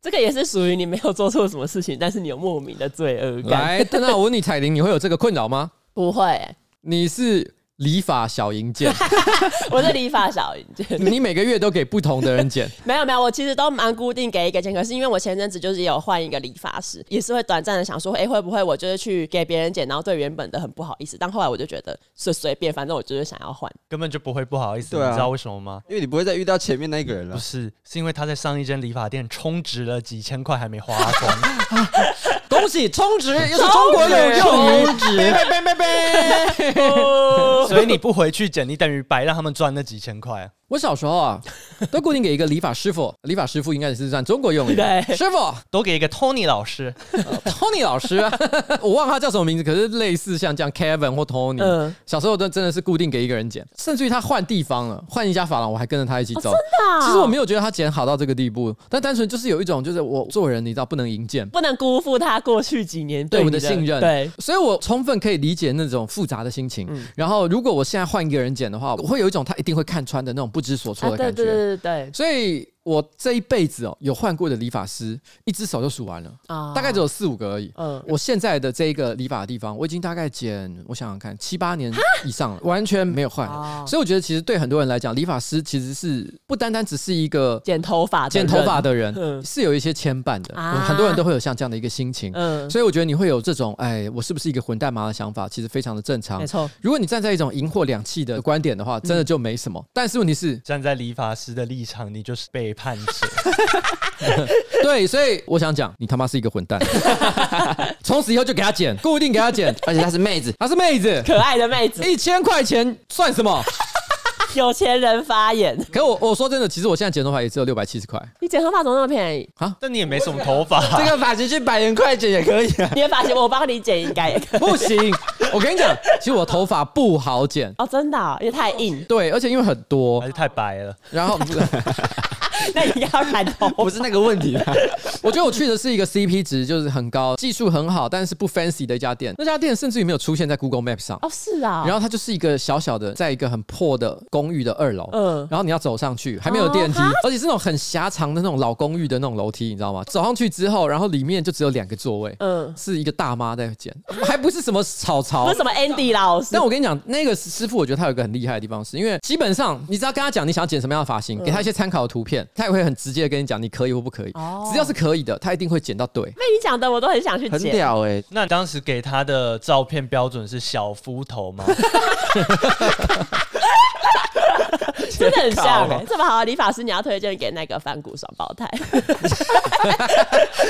Speaker 1: 这个也是属于你没有做错什么事情，但是你有莫名的罪恶感。
Speaker 2: 来，那我问你，彩铃，你会有这个困扰吗？
Speaker 1: 不会、欸，
Speaker 2: 你是。理发小银件，
Speaker 1: 我是理发小银件。
Speaker 2: 你每个月都给不同的人剪？
Speaker 1: 没有没有，我其实都蛮固定给一个剪。可是因为我前阵子就是有换一个理发师，也是会短暂的想说，哎、欸，会不会我就是去给别人剪，然后对原本的很不好意思。但后来我就觉得是随便，反正我就是想要换，
Speaker 3: 根本就不会不好意思。
Speaker 4: 啊、
Speaker 3: 你知道为什么吗？
Speaker 4: 因为你不会再遇到前面那个人了。
Speaker 3: 不是，是因为他在上一间理发店充值了几千块还没花光。
Speaker 2: 恭喜 充值，又是中国有用。值，
Speaker 3: 所以你不回去捡，你等于白让他们赚那几千块。
Speaker 2: 我小时候啊，都固定给一个理发师傅，理发师傅应该也是算中国用语。对，师傅
Speaker 3: 都给一个 Tony 老师，
Speaker 2: Tony 老师，我忘了他叫什么名字，可是类似像这样 Kevin 或 Tony。嗯，小时候都真的是固定给一个人剪，甚至于他换地方了，换一家发廊，我还跟着他一起走。真
Speaker 1: 的？
Speaker 2: 其实我没有觉得他剪好到这个地步，但单纯就是有一种，就是我做人，你知道不能营建，
Speaker 1: 不能辜负他过去几年对我们的信任。
Speaker 2: 对，所以我充分可以理解那种复杂的心情。然后，如果我现在换一个人剪的话，我会有一种他一定会看穿的那种不知所措的感觉。
Speaker 1: 对对对对，
Speaker 2: 所以。我这一辈子哦，有换过的理发师，一只手就数完了啊，大概只有四五个而已。嗯，我现在的这一个理发的地方，我已经大概剪，我想想看，七八年以上了，完全没有换。所以我觉得，其实对很多人来讲，理发师其实是不单单只是一个
Speaker 1: 剪头发、
Speaker 2: 剪头发的人，是有一些牵绊的。很多人都会有像这样的一个心情。嗯，所以我觉得你会有这种，哎，我是不是一个混蛋妈的想法，其实非常的正常。
Speaker 1: 没错，
Speaker 2: 如果你站在一种银货两气的观点的话，真的就没什么。但是问题是，
Speaker 3: 站在理发师的立场，你就是背叛者。
Speaker 2: 对，所以我想讲，你他妈是一个混蛋。从此以后就给他剪，固定给他剪，
Speaker 4: 而且她是妹子，
Speaker 2: 她是妹子，
Speaker 1: 可爱的妹子，
Speaker 2: 一千块钱算什么？
Speaker 1: 有钱人发言。
Speaker 2: 可我我说真的，其实我现在剪头发也只有六百七十块。
Speaker 1: 你剪头发怎么那么便宜
Speaker 2: 啊？
Speaker 3: 但你也没什么头发，
Speaker 4: 这个发型去百元块剪也可以啊。
Speaker 1: 你的发型我帮你剪应该也可以。
Speaker 2: 不行，我跟你讲，其实我头发不好剪
Speaker 1: 哦，真的，因为太硬。
Speaker 2: 对，而且因为很多，
Speaker 3: 还是太白了。
Speaker 2: 然后。
Speaker 1: 那你要染头，
Speaker 4: 不是那个问题啊。
Speaker 2: 我觉得我去的是一个 CP 值就是很高、技术很好，但是不 fancy 的一家店。那家店甚至于没有出现在 Google Map 上。
Speaker 1: 哦，是啊。然
Speaker 2: 后它就是一个小小的，在一个很破的公寓的二楼。嗯。然后你要走上去，还没有电梯，而且是那种很狭长的那种老公寓的那种楼梯，你知道吗？走上去之后，然后里面就只有两个座位。嗯。是一个大妈在剪，还不是什么草草，
Speaker 1: 不是什么 Andy 老师。
Speaker 2: 但我跟你讲，那个师傅，我觉得他有一个很厉害的地方，是因为基本上你只要跟他讲你想要剪什么样的发型，给他一些参考的图片，他也会很直接的跟你讲你可以或不可以。哦。只要是可以的，他一定会剪到对。
Speaker 1: 被你讲的，我都很想去剪。
Speaker 4: 很屌哎、欸！
Speaker 3: 那当时给他的照片标准是小夫头吗？
Speaker 1: 真的很像哎、欸，这么好的理发师，你要推荐给那个反骨双胞胎，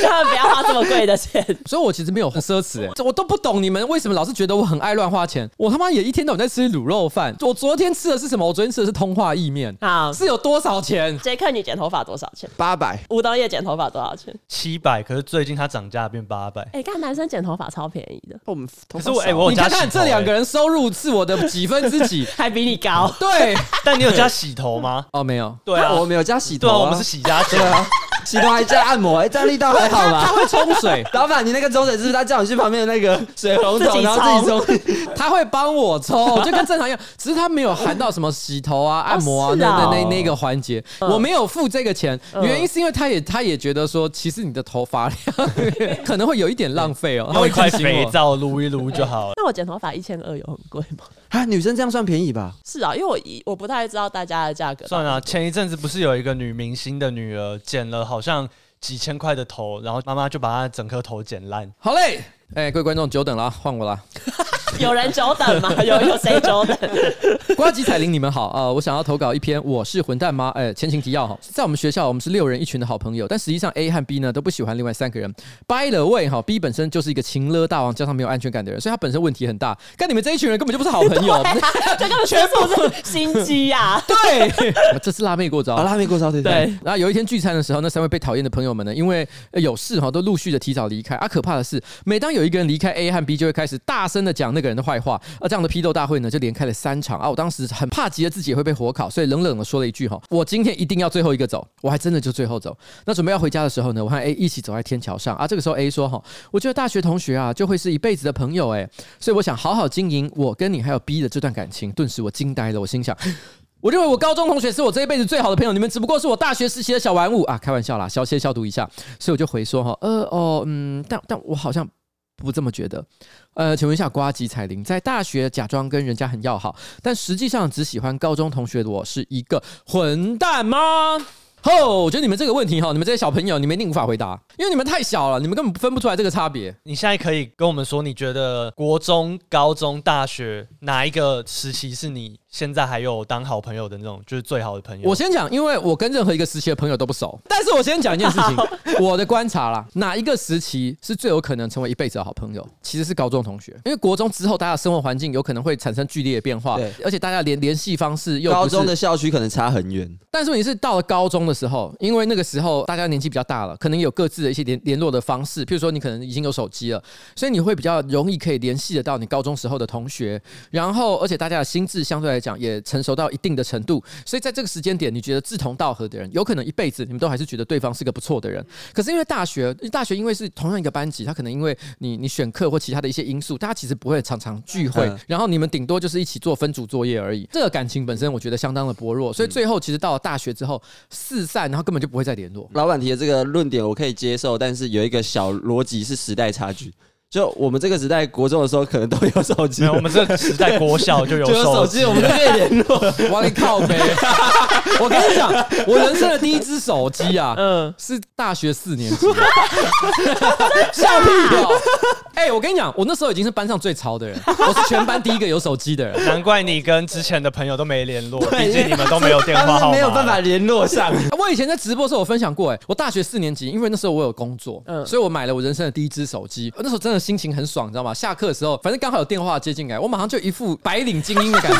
Speaker 1: 他们不要花这么贵的钱。
Speaker 2: 所以，我其实没有很奢侈哎、欸，我都不懂你们为什么老是觉得我很爱乱花钱。我他妈也一天到晚在吃卤肉饭。我昨天吃的是什么？我昨天吃的是通化意面。好，是有多少钱？
Speaker 1: 杰克，你剪头发多少钱？
Speaker 4: 八百。
Speaker 1: 吴东业剪头发多少钱？
Speaker 3: 七百。可是最近他涨价变八百。
Speaker 1: 哎，看男生剪头发超便宜的。
Speaker 2: 我们可是我哎，我你看看这两个人收入是我的几分之几，
Speaker 1: 还比你高。
Speaker 2: 对，
Speaker 3: 但你有加洗头吗？
Speaker 2: 哦，没有。
Speaker 3: 对啊，
Speaker 4: 我没有加洗头、啊，
Speaker 3: 对啊，我们是洗加剪啊。
Speaker 4: 洗头还加按摩，哎，这样力道还好吗？
Speaker 2: 他会冲水，
Speaker 4: 老板，你那个冲水是不是他叫你去旁边的那个水龙头，然后自己冲？
Speaker 2: 他会帮我冲，就跟正常一样，只是他没有含到什么洗头啊、按摩啊那那那那个环节，我没有付这个钱，原因是因为他也他也觉得说，其实你的头发量 可能会有一点浪费哦，
Speaker 3: 用一块肥皂撸一撸就好了。
Speaker 1: 那我剪头发一千二有很贵吗？
Speaker 4: 啊，女生这样算便宜吧？
Speaker 1: 是啊，因为我一我不太知道大家的价格。
Speaker 3: 算啊，前一阵子不是有一个女明星的女儿剪了好像几千块的头，然后妈妈就把她整颗头剪烂。
Speaker 2: 好嘞，哎、欸，各位观众久等了，换我了。
Speaker 1: 有人久等吗？有有谁久等？
Speaker 2: 瓜吉彩铃，你们好啊、呃！我想要投稿一篇，我是混蛋吗？哎、欸，前情提要哈，在我们学校，我们是六人一群的好朋友，但实际上 A 和 B 呢都不喜欢另外三个人。By the way 哈，B 本身就是一个情勒大王，加上没有安全感的人，所以他本身问题很大。但你们这一群人根本就不是好朋友，
Speaker 1: 啊、这根本全部是心机呀、啊！
Speaker 2: 对，这是辣妹过招，
Speaker 4: 辣妹过招，对对，
Speaker 2: 对。然后有一天聚餐的时候，那三位被讨厌的朋友们呢，因为有事哈，都陆续的提早离开。啊，可怕的是，每当有一个人离开，A 和 B 就会开始大声的讲那个人的坏话。而这样的批斗大会呢，就连开了三场啊！我当时很怕极了自己也会被火烤，所以冷冷的说了一句：“哈，我今天一定要最后一个走。”我还真的就最后走。那准备要回家的时候呢，我和 A 一起走在天桥上啊。这个时候 A 说：“哈，我觉得大学同学啊，就会是一辈子的朋友哎，所以我想好好经营我跟你还有 B 的这段感情。”顿时我惊呆了，我心想：“我认为我高中同学是我这一辈子最好的朋友，你们只不过是我大学时期的小玩物啊！”开玩笑啦，消消消毒一下。所以我就回说：“哈，呃哦嗯，但但我好像。”不这么觉得，呃，请问一下，瓜吉彩铃在大学假装跟人家很要好，但实际上只喜欢高中同学的我是一个混蛋吗？吼，我觉得你们这个问题哈，你们这些小朋友，你们一定无法回答，因为你们太小了，你们根本分不出来这个差别。
Speaker 3: 你现在可以跟我们说，你觉得国中、高中、大学哪一个时期是你？现在还有当好朋友的那种，就是最好的朋友。
Speaker 2: 我先讲，因为我跟任何一个时期的朋友都不熟。但是我先讲一件事情，我的观察啦，哪一个时期是最有可能成为一辈子的好朋友？其实是高中同学，因为国中之后大家的生活环境有可能会产生剧烈的变化，对，而且大家联联系方式又
Speaker 4: 高中的校区可能差很远。
Speaker 2: 但是问题是到了高中的的时候，因为那个时候大家年纪比较大了，可能有各自的一些联联络的方式，譬如说你可能已经有手机了，所以你会比较容易可以联系得到你高中时候的同学。然后，而且大家的心智相对来讲也成熟到。一定的程度，所以在这个时间点，你觉得志同道合的人，有可能一辈子你们都还是觉得对方是个不错的人。可是因为大学，大学因为是同样一个班级，他可能因为你你选课或其他的一些因素，大家其实不会常常聚会，然后你们顶多就是一起做分组作业而已。这个感情本身我觉得相当的薄弱，所以最后其实到了大学之后四散，然后根本就不会再联络。
Speaker 4: 老板提的这个论点我可以接受，但是有一个小逻辑是时代差距。就我们这个时代，国中的时候可能都有手机。
Speaker 3: 我们这个时代国小就有 手机，
Speaker 4: 我们就可以联络。
Speaker 2: 我给你靠呗。我跟你讲，我人生的第一只手机啊，嗯，是大学四年级。笑屁哦！哎，我跟你讲，我那时候已经是班上最潮的人，我是全班第一个有手机的人。
Speaker 3: 难怪你跟之前的朋友都没联络，毕竟你们都没有电话号码，
Speaker 4: 没有办法联络上。
Speaker 2: 我以前在直播的时候，我分享过，哎，我大学四年级，因为那时候我有工作，嗯，所以我买了我人生的第一只手机。那时候真的。心情很爽，你知道吗？下课的时候，反正刚好有电话接进来，我马上就一副白领精英的感觉。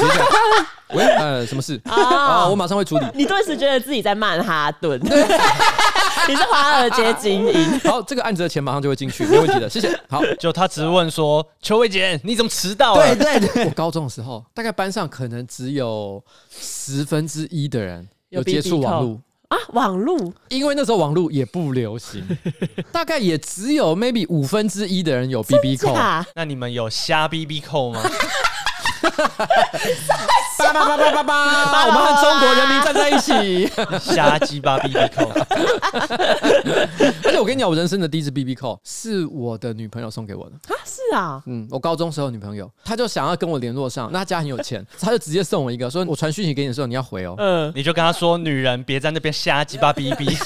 Speaker 2: 喂，呃，什么事？啊，我马上会处理。
Speaker 1: 你顿时觉得自己在曼哈顿，你是华尔街精英。
Speaker 2: 好，这个案子的钱马上就会进去，没问题的，谢谢。好，
Speaker 3: 就他只是问说：“邱伟杰，你怎么迟到？”
Speaker 4: 对对对，
Speaker 2: 我高中的时候，大概班上可能只有十分之一的人有接触网络。
Speaker 1: 啊，网络，
Speaker 2: 因为那时候网络也不流行，大概也只有 maybe 五分之一的人有 BB 扣。
Speaker 3: 那你们有瞎 BB 扣吗？
Speaker 2: 叭叭叭叭叭叭！我们和中国人民站在一起，
Speaker 3: 瞎鸡巴 BB 扣。
Speaker 2: 而且我跟你讲，我人生的第一支 BB 扣是我的女朋友送给我的
Speaker 1: 啊！是啊，
Speaker 2: 嗯，我高中时候女朋友，她就想要跟我联络上，那她家很有钱，她就直接送我一个，说我传讯息给你的时候你要回哦。
Speaker 3: 嗯，你就跟她说，女人别在那边瞎鸡巴 BB。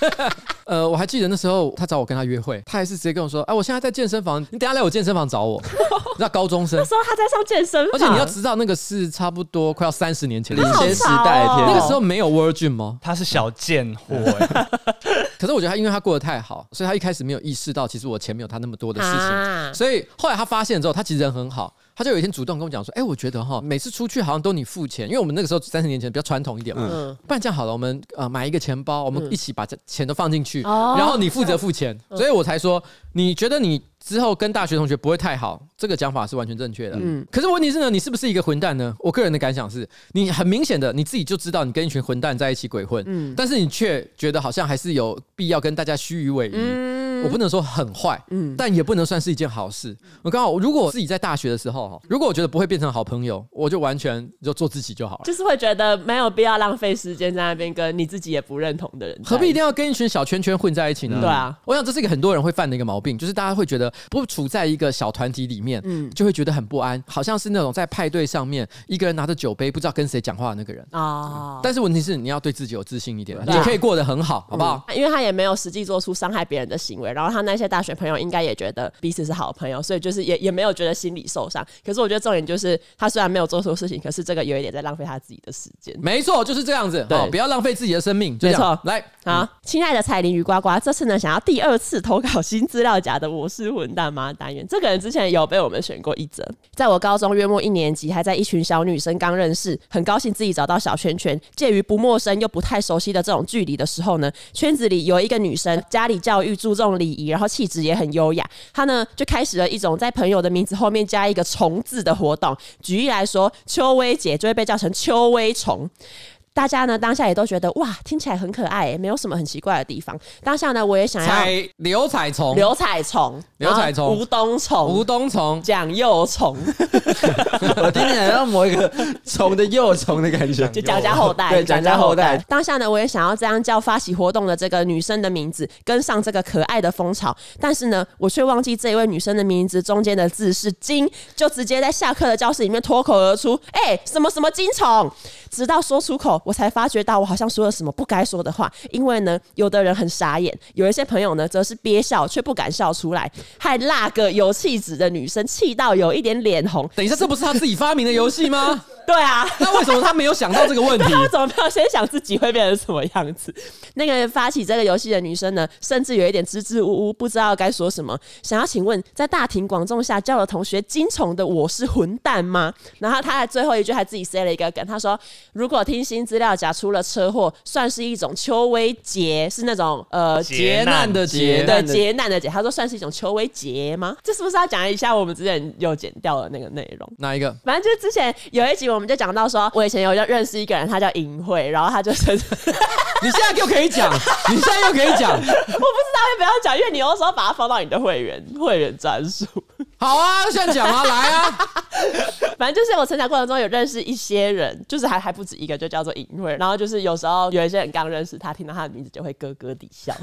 Speaker 2: 呃，我还记得那时候他找我跟他约会，他还是直接跟我说：“哎、啊，我现在在健身房，你等下来我健身房找我。” 你知道高中生
Speaker 1: 那时候他在上健身房，
Speaker 2: 而且你要知道那个是差不多快要三十年前的
Speaker 4: 领先时代
Speaker 2: 那个时候没有 Virgin 吗？
Speaker 3: 他是小贱货哎。
Speaker 2: 可是我觉得他因为他过得太好，所以他一开始没有意识到其实我前面有他那么多的事情，啊、所以后来他发现之后，他其实人很好。他就有一天主动跟我讲说：“哎、欸，我觉得哈，每次出去好像都你付钱，因为我们那个时候三十年前比较传统一点嘛。嗯，不然这样好了，我们呃买一个钱包，我们一起把这钱都放进去，嗯、然后你负责付钱。哦、所以我才说，你觉得你之后跟大学同学不会太好，这个讲法是完全正确的。嗯，可是问题是呢，你是不是一个混蛋呢？我个人的感想是，你很明显的你自己就知道你跟一群混蛋在一起鬼混，嗯，但是你却觉得好像还是有必要跟大家虚与委蛇。嗯我不能说很坏，嗯，但也不能算是一件好事。我刚好，如果我自己在大学的时候哈，如果我觉得不会变成好朋友，我就完全就做自己就好了。
Speaker 1: 就是会觉得没有必要浪费时间在那边跟你自己也不认同的人，
Speaker 2: 何必一定要跟一群小圈圈混在一起呢？
Speaker 1: 嗯、对啊，
Speaker 2: 我想这是一个很多人会犯的一个毛病，就是大家会觉得不处在一个小团体里面，嗯，就会觉得很不安，好像是那种在派对上面一个人拿着酒杯不知道跟谁讲话的那个人啊。哦、但是问题是你要对自己有自信一点，啊、你可以过得很好，好不好？
Speaker 1: 因为他也没有实际做出伤害别人的行为，然后他那些大学。朋友应该也觉得彼此是好朋友，所以就是也也没有觉得心理受伤。可是我觉得重点就是，他虽然没有做错事情，可是这个有一点在浪费他自己的时间。
Speaker 2: 没错，就是这样子。对，不要浪费自己的生命。没错，来，
Speaker 1: 好，亲爱的彩铃鱼呱呱，这次呢想要第二次投稿新资料夹的我是混蛋吗单元。这个人之前有被我们选过一则，在我高中约莫一年级，还在一群小女生刚认识，很高兴自己找到小圈圈，介于不陌生又不太熟悉的这种距离的时候呢，圈子里有一个女生，家里教育注重礼仪，然后气质。也很优雅，他呢就开始了一种在朋友的名字后面加一个虫字的活动。举例来说，秋薇姐就会被叫成秋薇虫。大家呢当下也都觉得哇，听起来很可爱，没有什么很奇怪的地方。当下呢，我也想要
Speaker 2: 刘彩虫、
Speaker 1: 刘彩虫、
Speaker 2: 刘彩虫、
Speaker 1: 吴冬虫、
Speaker 2: 吴冬虫、
Speaker 1: 蒋幼虫。
Speaker 4: 我听起来像某一个虫的幼虫的感觉，
Speaker 1: 就蒋家后代，
Speaker 4: 对，蒋家后代。
Speaker 1: 当下呢，我也想要这样叫发起活动的这个女生的名字，跟上这个可爱的风潮。但是呢，我却忘记这一位女生的名字中间的字是金，就直接在下课的教室里面脱口而出：“哎、欸，什么什么金虫。”直到说出口，我才发觉到我好像说了什么不该说的话。因为呢，有的人很傻眼，有一些朋友呢则是憋笑却不敢笑出来，还那个有气质的女生气到有一点脸红。
Speaker 2: 等一下，这不是他自己发明的游戏吗？
Speaker 1: 对啊，
Speaker 2: 那为什么他没有想到这个问题？
Speaker 1: 他怎么没有先想自己会变成什么样子？那个发起这个游戏的女生呢，甚至有一点支支吾吾，不知道该说什么。想要请问，在大庭广众下叫了同学惊虫的我是混蛋吗？然后他在最后一句还自己塞了一个梗，他说：“如果听新资料夹出了车祸，算是一种秋薇劫，是那种呃
Speaker 2: 劫难的劫，
Speaker 1: 对劫难的劫。”他说算是一种秋薇劫吗？这是不是要讲一下我们之前又剪掉的那个内容？
Speaker 2: 哪一个？
Speaker 1: 反正就是之前有一集我。我们就讲到说，我以前有认识一个人，他叫银慧，然后他就是，
Speaker 2: 你现在又可以讲，你现在又可以讲，我不知
Speaker 1: 道要不要讲，因为你有时候把它放到你的会员会员专属。
Speaker 2: 好啊，现在讲啊，来啊，
Speaker 1: 反正就是我成长过程中有认识一些人，就是还还不止一个，就叫做淫秽，然后就是有时候有一些人刚认识他，听到他的名字就会咯咯地笑，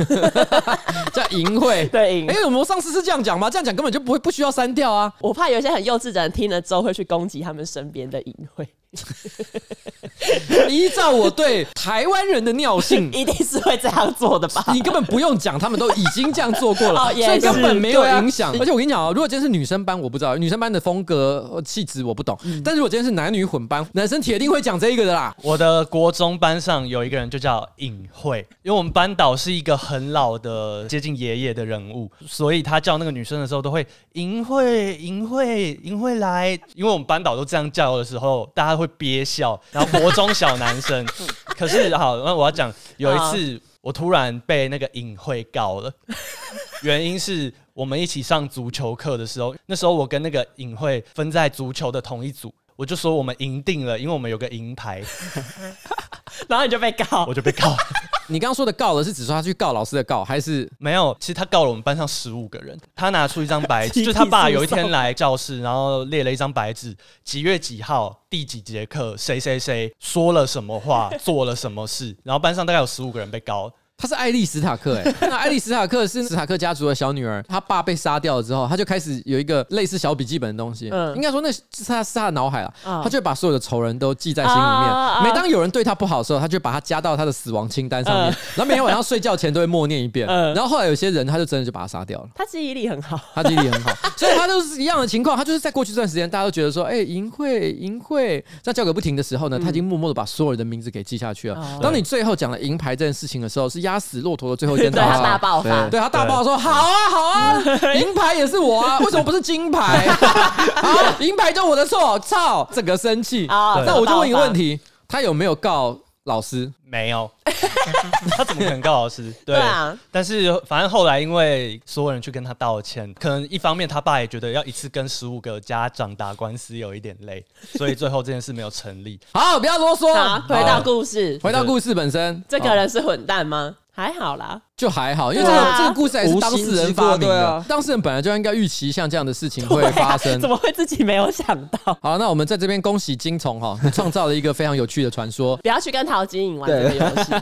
Speaker 2: 叫淫秽，
Speaker 1: 对，淫。
Speaker 2: 哎，我们上次是这样讲吗？这样讲根本就不会不需要删掉啊。
Speaker 1: 我怕有一些很幼稚的人听了之后会去攻击他们身边的淫秽。
Speaker 2: 依照我对台湾人的尿性，
Speaker 1: 一定是会这样做的吧？
Speaker 2: 你根本不用讲，他们都已经这样做过了，所以根本没有影响。而且我跟你讲啊，如果今天是女生班，我不知道女生班的风格气质我不懂，但是如果今天是男女混班，男生铁定会讲这一个的啦。
Speaker 3: 我的国中班上有一个人就叫尹慧，因为我们班导是一个很老的接近爷爷的人物，所以他叫那个女生的时候都会尹慧、尹慧、尹慧来，因为我们班导都这样叫的时候，大家会。憋笑，然后国中小男生，可是好，那我要讲，有一次我突然被那个隐晦告了，原因是我们一起上足球课的时候，那时候我跟那个隐晦分在足球的同一组，我就说我们赢定了，因为我们有个银牌，
Speaker 1: 然后你就被告，
Speaker 3: 我就被告。
Speaker 2: 你刚刚说的告了，是指说他去告老师的告，还是
Speaker 3: 没有？其实他告了我们班上十五个人。他拿出一张白纸，就是他爸有一天来教室，然后列了一张白纸，几月几号，第几节课，谁谁谁说了什么话，做了什么事，然后班上大概有十五个人被告。
Speaker 2: 他是爱丽史塔克哎、欸，那爱丽史塔克是史塔克家族的小女儿，她爸被杀掉了之后，她就开始有一个类似小笔记本的东西，嗯，应该说那是她是她的脑海啊，他就会把所有的仇人都记在心里面，每当有人对她不好的时候，她就把他加到她的死亡清单上面，然后每天晚上睡觉前都会默念一遍，然后后来有些人他就真的就把他杀掉了，
Speaker 1: 她记忆力很好，
Speaker 2: 她记忆力很好，所以她都是一样的情况，她就是在过去这段时间，大家都觉得说，哎，淫秽淫秽，在叫个不停的时候呢，她已经默默的把所有人的名字给记下去了。当你最后讲了银牌这件事情的时候，是压死骆驼的最。后一天，
Speaker 1: 对他大爆发，
Speaker 2: 对他大爆发说：“好啊，好啊，银牌也是我啊，为什么不是金牌？啊，银牌就我的错，操，整个生气啊！那我就问一个问题，他有没有告老师？
Speaker 3: 没有，他怎么可能告老师？对啊，但是反正后来因为所有人去跟他道歉，可能一方面他爸也觉得要一次跟十五个家长打官司有一点累，所以最后这件事没有成立。
Speaker 2: 好，不要啰嗦，
Speaker 1: 回到故事，
Speaker 2: 回到故事本身，
Speaker 1: 这个人是混蛋吗？还好啦，
Speaker 2: 就还好，因为这个、啊、这个故事还是当事人发明的，啊、当事人本来就应该预期像这样的事情会发生，啊、
Speaker 1: 怎么会自己没有想到？
Speaker 2: 好，那我们在这边恭喜金虫哈，创造了一个非常有趣的传说。
Speaker 1: 不要去跟陶晶莹玩这个游戏。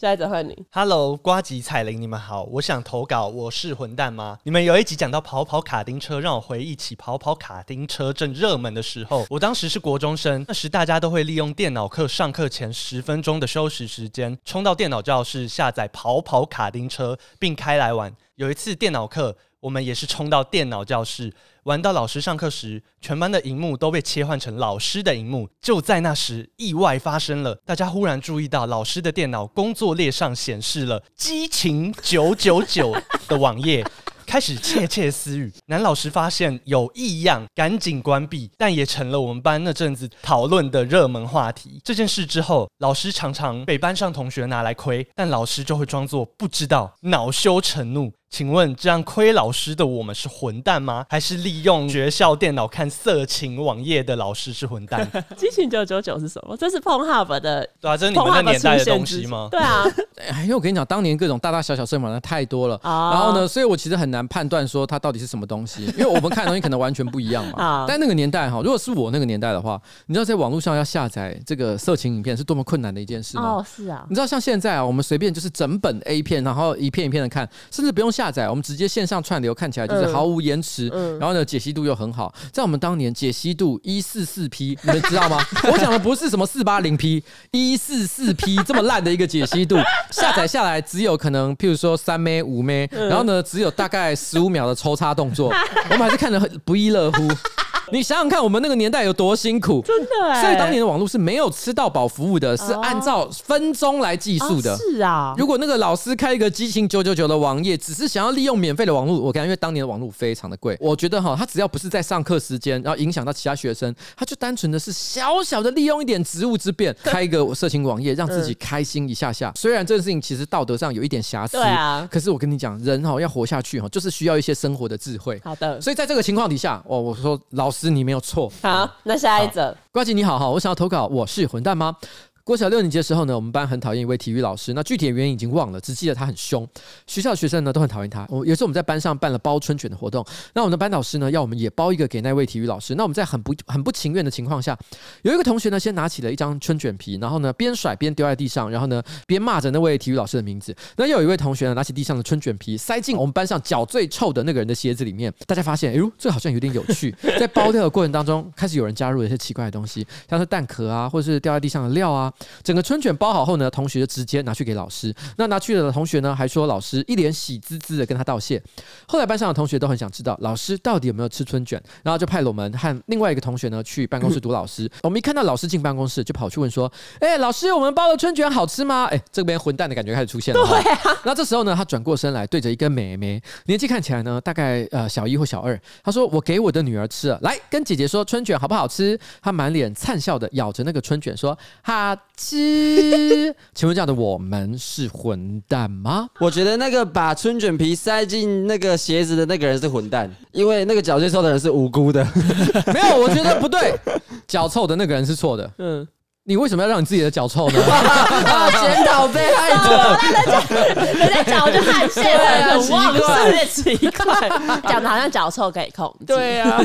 Speaker 1: 下一则换你。
Speaker 3: Hello，瓜吉彩铃，你们好，我想投稿。我是混蛋吗？你们有一集讲到跑跑卡丁车，让我回忆起跑跑卡丁车正热门的时候。我当时是国中生，那时大家都会利用电脑课上课前十分钟的休息时间，冲到电脑教室下载跑跑卡丁车，并开来玩。有一次电脑课，我们也是冲到电脑教室，玩到老师上课时，全班的荧幕都被切换成老师的荧幕。就在那时，意外发生了，大家忽然注意到老师的电脑工作列上显示了“激情九九九”的网页。开始窃窃私语，男老师发现有异样，赶紧关闭，但也成了我们班那阵子讨论的热门话题。这件事之后，老师常常被班上同学拿来亏，但老师就会装作不知道，恼羞成怒。请问这样亏老师的我们是混蛋吗？还是利用学校电脑看色情网页的老师是混蛋？
Speaker 1: 激情九九九是什么？这是 Pornhub 的，
Speaker 3: 对啊，这是你们那年代的东西吗？
Speaker 1: 对啊，
Speaker 2: 因为我跟你讲，当年各种大大小小色情网站太多了，然后呢，所以我其实很难判断说它到底是什么东西，因为我们看的东西可能完全不一样嘛。但那个年代哈，如果是我那个年代的话，你知道在网络上要下载这个色情影片是多么困难的一件事吗？
Speaker 1: 哦，是啊。
Speaker 2: 你知道像现在啊，我们随便就是整本 A 片，然后一片一片的看，甚至不用下载，我们直接线上串流，看起来就是毫无延迟，嗯嗯、然后呢，解析度又很好。在我们当年，解析度一四四 P，你们知道吗？我讲的不是什么四八零 P，一四四 P 这么烂的一个解析度，下载下来只有可能，譬如说三枚五枚，然后呢，只有大概十五秒的抽插动作，我们还是看得很不亦乐乎。你想想看，我们那个年代有多辛苦，
Speaker 1: 真的哎！
Speaker 2: 所以当年的网络是没有吃到饱服务的，是按照分钟来计数的。
Speaker 1: 是啊，
Speaker 2: 如果那个老师开一个激情九九九的网页，只是想要利用免费的网络，我感觉因为当年的网络非常的贵，我觉得哈，他只要不是在上课时间，然后影响到其他学生，他就单纯的是小小的利用一点职务之便，开一个色情网页，让自己开心一下下。虽然这个事情其实道德上有一点瑕疵，对啊，可是我跟你讲，人哈要活下去哈，就是需要一些生活的智慧。
Speaker 1: 好的，
Speaker 2: 所以在这个情况底下，哦，我说老师你没有错。
Speaker 1: 好，那下一则，
Speaker 2: 呱吉你好哈，我想要投稿，我是混蛋吗？国小六年级的时候呢，我们班很讨厌一位体育老师。那具体的原因已经忘了，只记得他很凶。学校的学生呢都很讨厌他。我有时候我们在班上办了包春卷的活动，那我们的班导师呢要我们也包一个给那位体育老师。那我们在很不很不情愿的情况下，有一个同学呢先拿起了一张春卷皮，然后呢边甩边丢在地上，然后呢边骂着那位体育老师的名字。那又有一位同学呢拿起地上的春卷皮塞进我们班上脚最臭的那个人的鞋子里面。大家发现，哎呦，这好像有点有趣。在包掉的过程当中，开始有人加入了一些奇怪的东西，像是蛋壳啊，或者是掉在地上的料啊，整个春卷。包好后呢，同学就直接拿去给老师。那拿去了的同学呢，还说老师一脸喜滋滋的跟他道谢。后来班上的同学都很想知道老师到底有没有吃春卷，然后就派了我们和另外一个同学呢去办公室堵老师。嗯、我们一看到老师进办公室，就跑去问说：“哎、欸，老师，我们包的春卷好吃吗？”哎、欸，这边混蛋的感觉开始出现了。对啊。那这时候呢，他转过身来，对着一个妹妹，年纪看起来呢大概呃小一或小二，他说：“我给我的女儿吃了，来跟姐姐说春卷好不好吃？”他满脸灿笑的咬着那个春卷说：“好吃。”请问这样的我们是混蛋吗？
Speaker 4: 我觉得那个把春卷皮塞进那个鞋子的那个人是混蛋，因为那个脚最臭的人是无辜的。
Speaker 2: 没有，我觉得不对，脚臭的那个人是错的。嗯。你为什么要让你自己的脚臭呢？
Speaker 4: 检讨被害者，
Speaker 1: 人家脚就汗腺很旺盛，有点奇怪，讲的好像脚臭可以控制。
Speaker 4: 对啊，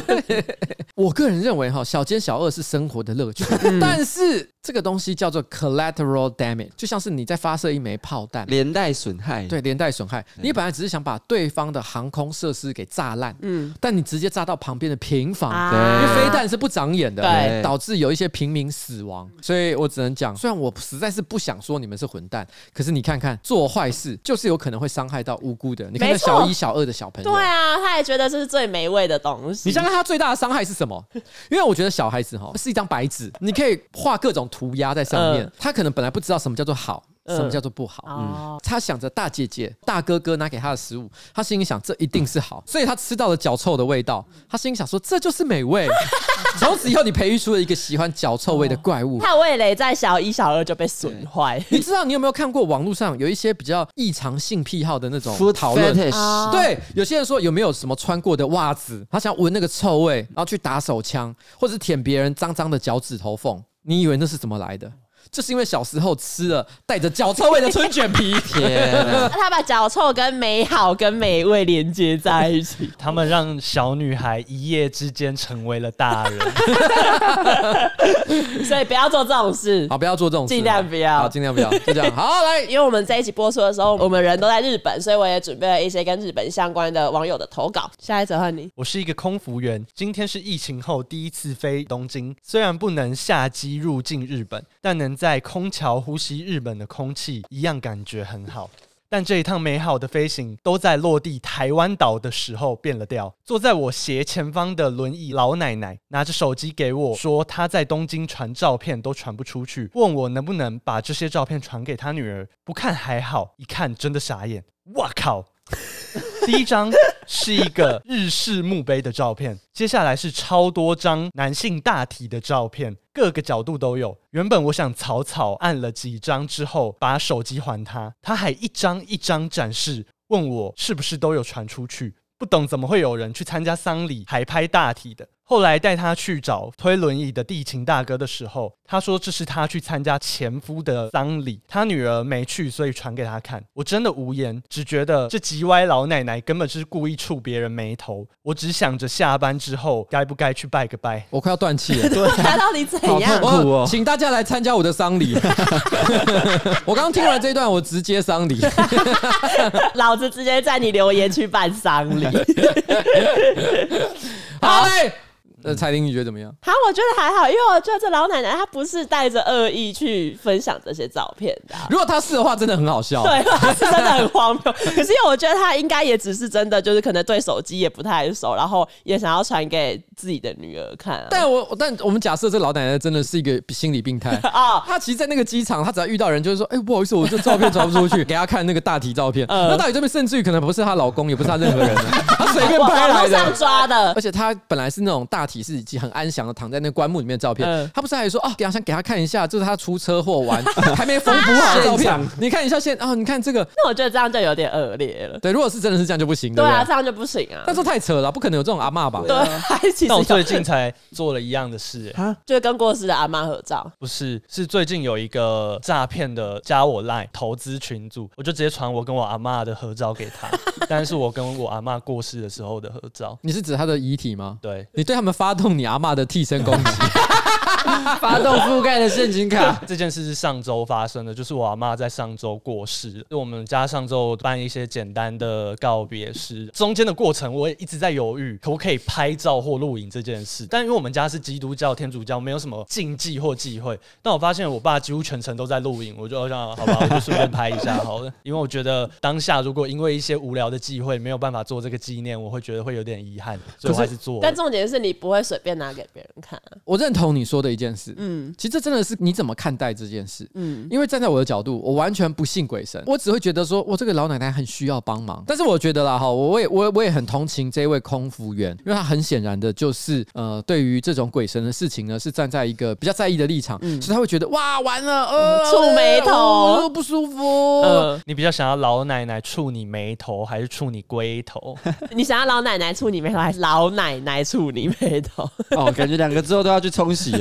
Speaker 2: 我个人认为哈，小奸小恶是生活的乐趣，但是这个东西叫做 collateral damage，就像是你在发射一枚炮弹，
Speaker 4: 连带损害。
Speaker 2: 对，连带损害。你本来只是想把对方的航空设施给炸烂，嗯，但你直接炸到旁边的平房，对，因为飞弹是不长眼的，对，导致有一些平民死亡。所以我只能讲，虽然我实在是不想说你们是混蛋，可是你看看做坏事就是有可能会伤害到无辜的。你看那小一、小二的小朋友，
Speaker 1: 对啊，他也觉得这是最美味的东西。
Speaker 2: 你想想他最大的伤害是什么？因为我觉得小孩子哈是一张白纸，你可以画各种涂鸦在上面，他可能本来不知道什么叫做好。什么叫做不好？嗯，他想着大姐姐、大哥哥拿给他的食物，他心里想这一定是好，所以他吃到了脚臭的味道，他心里想说这就是美味。从此以后，你培育出了一个喜欢脚臭味的怪物。
Speaker 1: 他的味蕾在小一、小二就被损坏。
Speaker 2: 你知道你有没有看过网络上有一些比较异常性癖好的那种讨论？对，有些人说有没有什么穿过的袜子，他想闻那个臭味，然后去打手枪，或者舔别人脏脏的脚趾头缝。你以为那是怎么来的？就是因为小时候吃了带着脚臭味的春卷皮，天啊，
Speaker 1: 他把脚臭跟美好跟美味连接在一起，
Speaker 3: 他们让小女孩一夜之间成为了大人，
Speaker 1: 所以不要做这种事，
Speaker 2: 好，不要做这种事，
Speaker 1: 尽量不要，
Speaker 2: 好，尽量不要，就这样，好，来，
Speaker 1: 因为我们在一起播出的时候，我们人都在日本，所以我也准备了一些跟日本相关的网友的投稿。下一则换你，
Speaker 3: 我是一个空服员，今天是疫情后第一次飞东京，虽然不能下机入境日本，但能在在空桥呼吸日本的空气，一样感觉很好。但这一趟美好的飞行，都在落地台湾岛的时候变了调。坐在我斜前方的轮椅老奶奶，拿着手机给我说，她在东京传照片都传不出去，问我能不能把这些照片传给她女儿。不看还好，一看真的傻眼。哇靠！第一张是一个日式墓碑的照片，接下来是超多张男性大体的照片，各个角度都有。原本我想草草按了几张之后，把手机还他，他还一张一张展示，问我是不是都有传出去。不懂怎么会有人去参加丧礼还拍大体的。后来带他去找推轮椅的地勤大哥的时候，他说这是他去参加前夫的丧礼，他女儿没去，所以传给他看。我真的无言，只觉得这急歪老奶奶根本是故意触别人眉头。我只想着下班之后该不该去拜个拜。
Speaker 2: 我快要断气了，
Speaker 1: 对，他到底怎样？
Speaker 2: 好苦哦！请大家来参加我的丧礼。我刚刚听完这一段，我直接丧礼，
Speaker 1: 老子直接在你留言区办丧礼。
Speaker 2: 好嘞。那彩玲，你觉得怎么样？
Speaker 1: 好，我觉得还好，因为我觉得这老奶奶她不是带着恶意去分享这些照片的。
Speaker 2: 如果她是的话，真的很好笑。
Speaker 1: 对，她是真的很荒谬。可是因为我觉得她应该也只是真的，就是可能对手机也不太熟，然后也想要传给自己的女儿看啊。
Speaker 2: 但我但我们假设这老奶奶真的是一个心理病态啊，她其实，在那个机场，她只要遇到人，就是说，哎，不好意思，我这照片传不出去，给她看那个大体照片。那大体这边甚至于可能不是她老公，也不是她任何人，她随便拍来的，
Speaker 1: 抓的。
Speaker 2: 而且她本来是那种大体是已经很安详的躺在那棺木里面的照片，他不是还说哦，给他想给他看一下，这是他出车祸完 还没缝补好的照片，你看一下现哦，你看这个，
Speaker 1: 那我觉得这样就有点恶劣了。
Speaker 2: 对，如果是真的是这样就不行，
Speaker 1: 对啊，这样就不行啊。
Speaker 2: 但是太扯了，不可能有这种阿妈吧？
Speaker 1: 对，
Speaker 3: 那我最近才做了一样的事，
Speaker 1: 哎，就跟过世的阿妈合照。
Speaker 3: 不是，是最近有一个诈骗的加我 Line 投资群组，我就直接传我跟我阿妈的合照给他，但是我跟我阿妈过世的时候的合照。
Speaker 2: 你是指他的遗体吗？
Speaker 3: 对，
Speaker 2: 你对他们发发动你阿妈的替身攻击。
Speaker 4: 发动覆盖的陷阱卡，
Speaker 3: 这件事是上周发生的，就是我阿妈在上周过世，就我们家上周办一些简单的告别式，中间的过程我也一直在犹豫，可不可以拍照或录影这件事。但因为我们家是基督教、天主教，没有什么禁忌或忌讳。但我发现我爸几乎全程都在录影，我就想，好吧，我就顺便拍一下好了。因为我觉得当下如果因为一些无聊的忌讳没有办法做这个纪念，我会觉得会有点遗憾，所以我还是做。
Speaker 1: 但重点是你不会随便拿给别人看啊。
Speaker 2: 我认同你说的。一件事，嗯，其实这真的是你怎么看待这件事，嗯，因为站在我的角度，我完全不信鬼神，我只会觉得说，我这个老奶奶很需要帮忙。但是我觉得啦，哈，我也我我也很同情这一位空服员，因为他很显然的就是，呃，对于这种鬼神的事情呢，是站在一个比较在意的立场，嗯，所以他会觉得，哇，完了，呃，
Speaker 1: 触眉头，呃，
Speaker 2: 不舒服。
Speaker 3: 呃，你比较想要老奶奶触你眉头，还是触你龟头？
Speaker 1: 你想要老奶奶触你眉头，还是老奶奶触你眉头？
Speaker 4: 哦，感觉两个之后都要去冲洗。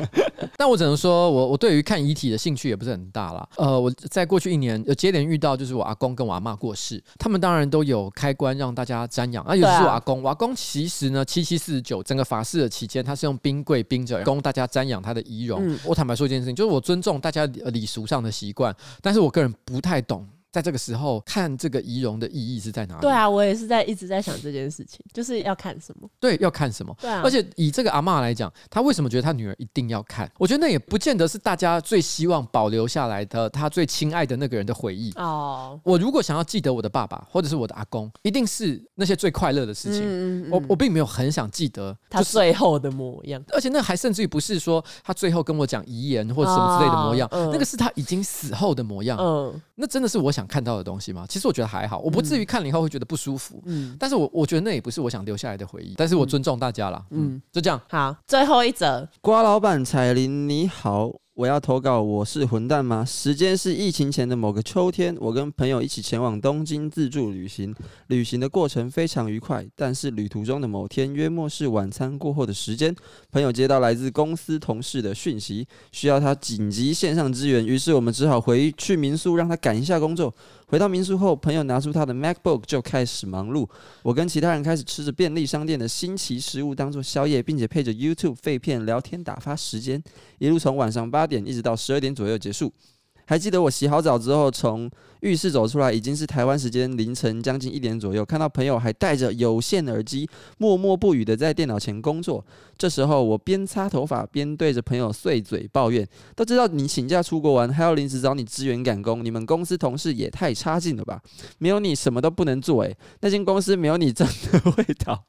Speaker 2: 但我只能说，我我对于看遗体的兴趣也不是很大啦。呃，我在过去一年有接连遇到，就是我阿公跟我阿妈过世，他们当然都有开棺让大家瞻仰。啊，尤其是我阿公，啊、我阿公其实呢，七七四十九整个法事的期间，他是用冰柜冰着，供大家瞻仰他的遗容。嗯、我坦白说一件事情，就是我尊重大家礼俗上的习惯，但是我个人不太懂。在这个时候看这个仪容的意义是在哪里？
Speaker 1: 对啊，我也是在一直在想这件事情，就是要看什么？
Speaker 2: 对，要看什么？
Speaker 1: 对啊。
Speaker 2: 而且以这个阿妈来讲，她为什么觉得她女儿一定要看？我觉得那也不见得是大家最希望保留下来的，她最亲爱的那个人的回忆。哦。我如果想要记得我的爸爸或者是我的阿公，一定是那些最快乐的事情。嗯嗯。我我并没有很想记得
Speaker 1: 他最后的模样，
Speaker 2: 而且那还甚至于不是说他最后跟我讲遗言或者什么之类的模样，那个是他已经死后的模样。嗯。那真的是我想看到的东西吗？其实我觉得还好，我不至于看了以后会觉得不舒服。嗯，但是我我觉得那也不是我想留下来的回忆。但是我尊重大家啦。嗯，就这样。
Speaker 1: 好，最后一则，
Speaker 4: 瓜老板彩铃你好。我要投稿，我是混蛋吗？时间是疫情前的某个秋天，我跟朋友一起前往东京自助旅行。旅行的过程非常愉快，但是旅途中的某天，约莫是晚餐过后的时间，朋友接到来自公司同事的讯息，需要他紧急线上支援，于是我们只好回去民宿让他赶一下工作。回到民宿后，朋友拿出他的 MacBook 就开始忙碌。我跟其他人开始吃着便利商店的新奇食物当做宵夜，并且配着 YouTube 废片聊天打发时间，一路从晚上八八点一直到十二点左右结束。还记得我洗好澡之后，从浴室走出来，已经是台湾时间凌晨将近一点左右。看到朋友还戴着有线耳机，默默不语的在电脑前工作。这时候，我边擦头发边对着朋友碎嘴抱怨：“都知道你请假出国玩，还要临时找你支援赶工，你们公司同事也太差劲了吧？没有你什么都不能做，诶，那间公司没有你真的味道。”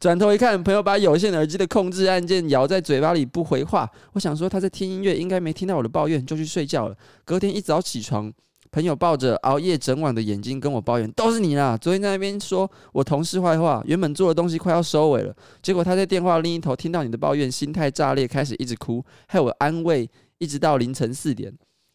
Speaker 4: 转头一看，朋友把有线耳机的控制按键咬在嘴巴里不回话。我想说他在听音乐，应该没听到我的抱怨，就去睡觉了。隔天一早起床，朋友抱着熬夜整晚的眼睛跟我抱怨：“都是你啦！昨天在那边说我同事坏话，原本做的东西快要收尾了，结果他在电话另一头听到你的抱怨，心态炸裂，开始一直哭，害我安慰，一直到凌晨四点。”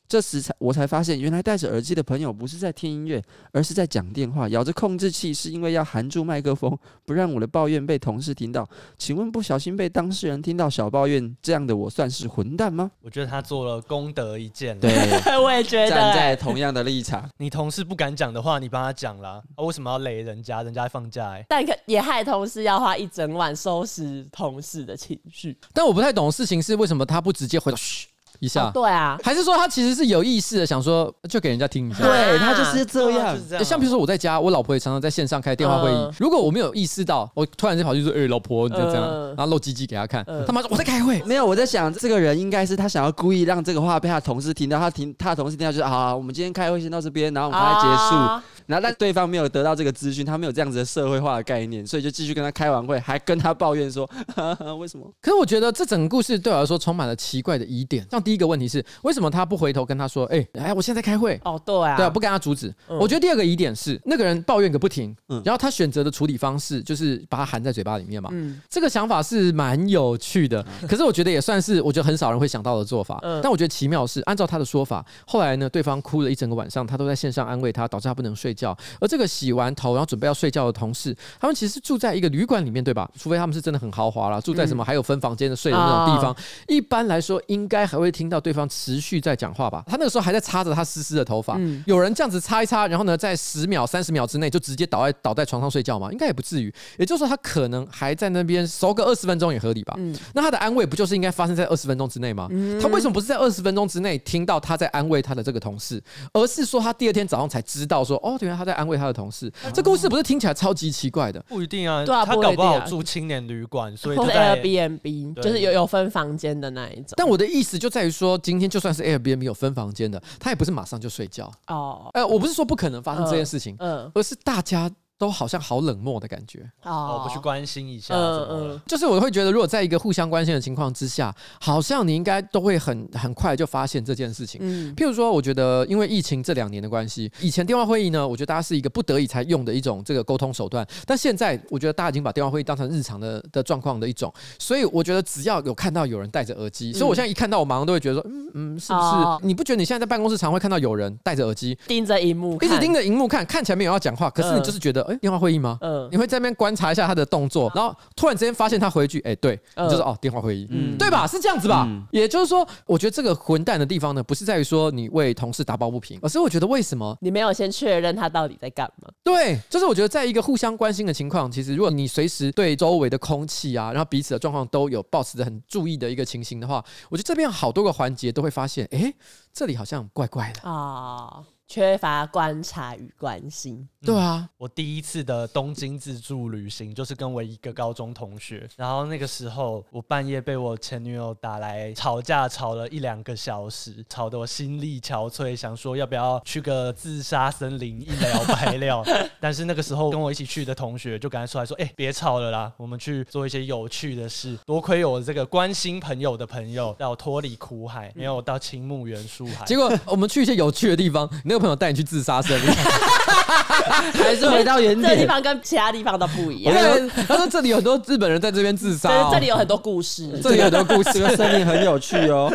Speaker 4: 这时才我才发现，原来戴着耳机的朋友不是在听音乐，而是在讲电话，咬着控制器，是因为要含住麦克风，不让我的抱怨被同事听到。请问，不小心被当事人听到小抱怨，这样的我算是混蛋吗？
Speaker 3: 我觉得他做了功德一件。
Speaker 4: 对，
Speaker 1: 我也觉得。
Speaker 4: 站在同样的立场，
Speaker 3: 你同事不敢讲的话，你帮他讲啦。啊，为什么要雷人家？人家放假哎。
Speaker 1: 但可也害同事要花一整晚收拾同事的情绪。
Speaker 2: 但我不太懂的事情是，为什么他不直接回头嘘？一下、
Speaker 1: 哦，对啊，
Speaker 2: 还是说他其实是有意识的，想说就给人家听一下，
Speaker 4: 对他就是
Speaker 1: 这样。
Speaker 2: 像比如说我在家，我老婆也常常在线上开电话会议，呃、如果我没有意识到，我突然间跑去说，哎、欸，老婆你就这样，呃、然后露鸡鸡给他看，呃、他妈说我在开会，
Speaker 4: 没有，我在想这个人应该是他想要故意让这个话被他同事听到，他听他的同事听到就是好，我们今天开会先到这边，然后我们快结束。啊然后但对方没有得到这个资讯，他没有这样子的社会化的概念，所以就继续跟他开完会，还跟他抱怨说：“哈哈为什么？”
Speaker 2: 可是我觉得这整个故事对我来说充满了奇怪的疑点。像第一个问题是，为什么他不回头跟他说：“哎、欸，哎，我现在在开会。”
Speaker 1: 哦，对啊，
Speaker 2: 对啊，不跟他阻止。嗯、我觉得第二个疑点是，那个人抱怨个不停，嗯，然后他选择的处理方式就是把他含在嘴巴里面嘛。嗯，这个想法是蛮有趣的，可是我觉得也算是我觉得很少人会想到的做法。嗯，但我觉得奇妙的是，按照他的说法，后来呢，对方哭了一整个晚上，他都在线上安慰他，导致他不能睡觉，而这个。洗完头，然后准备要睡觉的同事，他们其实住在一个旅馆里面，对吧？除非他们是真的很豪华了，住在什么还有分房间的睡的那种地方。嗯、一般来说，应该还会听到对方持续在讲话吧？他那个时候还在擦着他湿湿的头发，嗯、有人这样子擦一擦，然后呢，在十秒、三十秒之内就直接倒在倒在床上睡觉吗？应该也不至于。也就是说，他可能还在那边熟个二十分钟也合理吧？嗯、那他的安慰不就是应该发生在二十分钟之内吗？嗯、他为什么不是在二十分钟之内听到他在安慰他的这个同事，而是说他第二天早上才知道说哦，原来他在安慰他的同事？嗯、这故事。不是听起来超级奇怪的？
Speaker 3: 不一定啊，
Speaker 1: 对啊，
Speaker 3: 他搞不好住青年旅馆，所以
Speaker 1: 或者 Airbnb 就是有有分房间的那一种。
Speaker 2: 但我的意思就在于说，今天就算是 Airbnb 有分房间的，他也不是马上就睡觉哦。哎，我不是说不可能发生这件事情，嗯，而是大家。都好像好冷漠的感觉。
Speaker 3: 哦，不去关心一下，嗯嗯，
Speaker 2: 就是我会觉得，如果在一个互相关心的情况之下，好像你应该都会很很快就发现这件事情。嗯，譬如说，我觉得因为疫情这两年的关系，以前电话会议呢，我觉得大家是一个不得已才用的一种这个沟通手段，但现在我觉得大家已经把电话会议当成日常的的状况的一种，所以我觉得只要有看到有人戴着耳机，所以我现在一看到我马上都会觉得说，嗯嗯，是不是？你不觉得你现在在办公室常会看到有人戴着耳机，
Speaker 1: 盯着荧幕，
Speaker 2: 一直盯着荧幕看，看起来没有要讲话，可是你就是觉得哎电话会议吗？嗯，你会在那边观察一下他的动作，然后突然之间发现他回一句，哎对，你就是哦电话会议，嗯，对吧？是这样子吧？也就是说，我觉得这个混蛋的地方呢，不是在于说你为同事打抱不平，而是我觉得为什么
Speaker 1: 你没有先确认他到底在干嘛？
Speaker 2: 对，就是我觉得在一个互相关心的情况，其实如果你随时对周围的空气啊，然后彼此的状况都有保持着很注意的一个情形的话，我觉得这边好多个环节都会发现，哎，这里好像怪怪的
Speaker 1: 啊。缺乏观察与关心，
Speaker 2: 对啊，
Speaker 3: 我第一次的东京自助旅行就是跟我一个高中同学，然后那个时候我半夜被我前女友打来吵架，吵了一两个小时，吵得我心力憔悴，想说要不要去个自杀森林一了百了。但是那个时候跟我一起去的同学就赶快出来说：“哎，别吵了啦，我们去做一些有趣的事。”多亏有这个关心朋友的朋友，让我脱离苦海，没有到青木原树海。
Speaker 2: 结果我们去一些有趣的地方。那个朋友带你去自杀森林，
Speaker 4: 还是回到原点？
Speaker 1: 这地方跟其他地方都不一样。
Speaker 2: 对，他说这里有很多日本人在这边自杀，哦，
Speaker 1: 这里有很多故事，
Speaker 2: 这里有很多故事，
Speaker 4: 这个森林很有趣哦。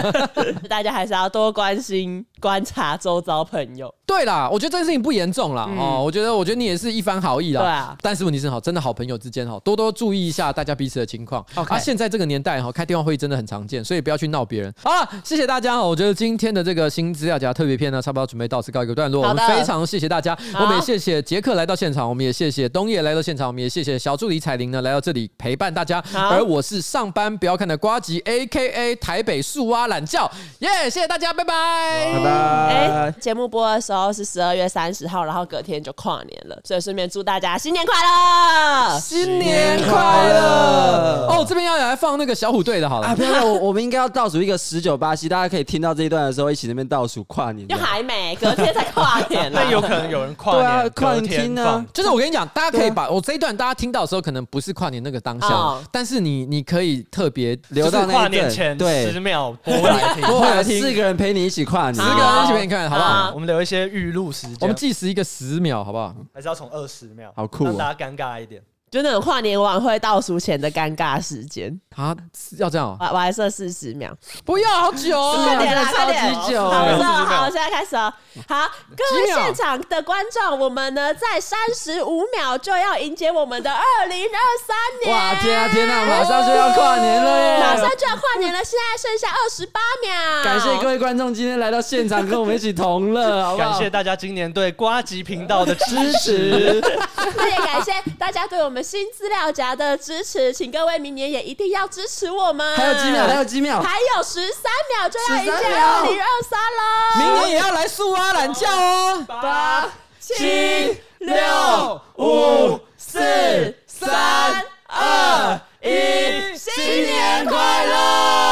Speaker 1: 大家还是要多关心、观察周遭朋友。
Speaker 2: 对啦，我觉得这件事情不严重啦。嗯、哦。我觉得，我觉得你也是一番好意啦。
Speaker 1: 对啊。
Speaker 2: 但是问题是，好，真的好朋友之间，哈，多多注意一下大家彼此的情况。
Speaker 1: Okay
Speaker 2: 啊，现在这个年代，哈，开电话会议真的很常见，所以不要去闹别人。好了，谢谢大家。我觉得今天的这个新资料夹特别篇呢，差不多准备到此告一个段落。我们非常谢谢大家，我们也谢谢杰克来到现场，我们也谢谢东野来到现场，我们也谢谢小助理彩玲呢来到这里陪伴大家。而我是上班不要看的瓜吉，A.K.A. 台北树蛙懒觉，耶！谢谢大家，拜拜，
Speaker 4: 拜拜。哎，
Speaker 1: 节目播的时候是十二月三十号，然后隔天就跨年了，所以顺便祝大家新年快乐，
Speaker 2: 新年快乐。哦，这边要来放那个小虎队的，好了啊，
Speaker 4: 不要，我 我们应该要倒数一个十九八七，大家可以听到这一段的时候，一起那边倒数跨年。
Speaker 1: 就还没，隔天才跨年。
Speaker 3: 那有可能有人跨年，
Speaker 4: 对啊，跨年听呢。
Speaker 2: 就是我跟你讲，大家可以把我这一段大家听到的时候，可能不是跨年那个当下，但是你你可以特别
Speaker 3: 留到跨年前十秒 播来听，播
Speaker 4: 来听，四个人陪你一起跨年，
Speaker 2: 十个人一起陪你看，好不好？
Speaker 3: 我们留一些预录时间，
Speaker 2: 我们计时一个十秒，好不好？
Speaker 3: 还是要从二十秒，
Speaker 4: 好酷，
Speaker 3: 让大家尴尬一点。
Speaker 1: 就那种跨年晚会倒数前的尴尬时间
Speaker 2: 啊，要这样？我
Speaker 1: 我还剩四十秒，
Speaker 2: 不要好久，
Speaker 1: 快点啦，快点，
Speaker 4: 超级久，
Speaker 1: 好，好，现在开始哦。好，各位现场的观众，我们呢在三十五秒就要迎接我们的二零二三年。
Speaker 4: 哇，天啊天啊，马上就要跨年了耶！
Speaker 1: 马上就要跨年了，现在剩下二十八秒。
Speaker 4: 感谢各位观众今天来到现场跟我们一起同乐，好不好？
Speaker 3: 感谢大家今年对瓜吉频道的支持，
Speaker 1: 那也感谢大家对我们。新资料夹的支持，请各位明年也一定要支持我们。
Speaker 4: 还有几秒？还有几秒？
Speaker 1: 还有十三秒就要迎接二零二三了。
Speaker 2: 明年也要来树蛙懒觉哦！
Speaker 1: 八七六五四三二一，新年快乐！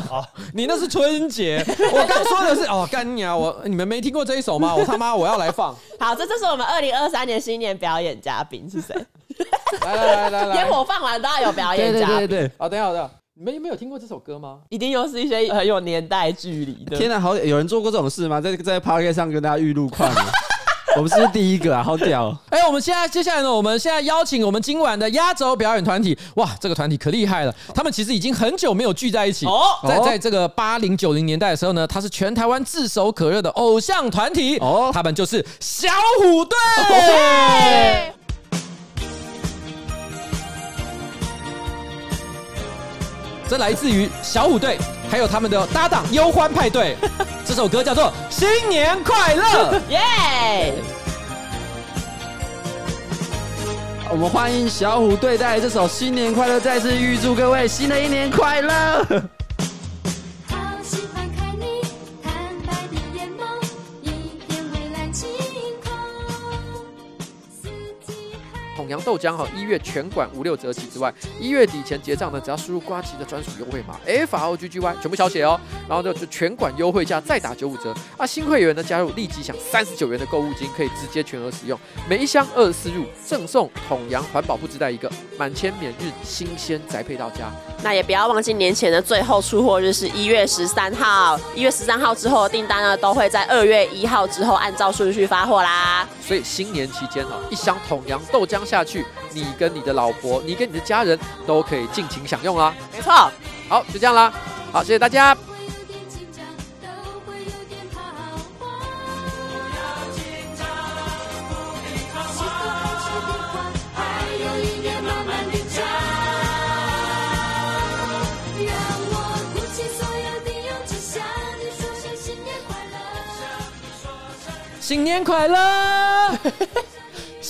Speaker 2: 好，你那是春节，我刚说的是哦，干你啊！我你们没听过这一首吗？我他妈我要来放。
Speaker 1: 好，这就是我们二零二三年新年表演嘉宾是谁？
Speaker 2: 来来来来
Speaker 1: 来，烟火放完都要有表演嘉宾。
Speaker 2: 对对对对，好，等一下等一下，你们有没有听过这首歌吗？
Speaker 1: 一定又是一些很有年代距离的。
Speaker 4: 天哪，好有人做过这种事吗？在在 Podcast 上跟大家预录跨年。我们是不是第一个啊？好屌！
Speaker 2: 哎，我们现在接下来呢？我们现在邀请我们今晚的压轴表演团体。哇，这个团体可厉害了！他们其实已经很久没有聚在一起。哦，在在这个八零九零年代的时候呢，他是全台湾炙手可热的偶像团体。哦，他们就是小虎队。这来自于小虎队，还有他们的搭档忧欢派对。这首歌叫做《新年快乐》，
Speaker 1: 耶！
Speaker 4: 我们欢迎小虎队带来这首《新年快乐》，再次预祝各位新的一年快乐。
Speaker 2: 洋豆浆哈，一月全馆五六折起之外，一月底前结账呢，只要输入瓜吉的专属优惠码 F R O G G Y，全部小写哦，然后就就全馆优惠价再打九五折啊！新会员呢加入立即享三十九元的购物金，可以直接全额使用，每一箱二十四入赠送桶洋环保布织袋一个，满千免运，新鲜宅配到家。
Speaker 1: 那也不要忘记年前的最后出货日是一月十三号，一月十三号之后的订单呢都会在二月一号之后按照顺序发货啦。
Speaker 2: 所以新年期间哈，一箱桶洋豆浆下去，你跟你的老婆，你跟你的家人都可以尽情享用啦。
Speaker 1: 没错，
Speaker 2: 好，就这样啦。好，谢谢大家。新年快乐！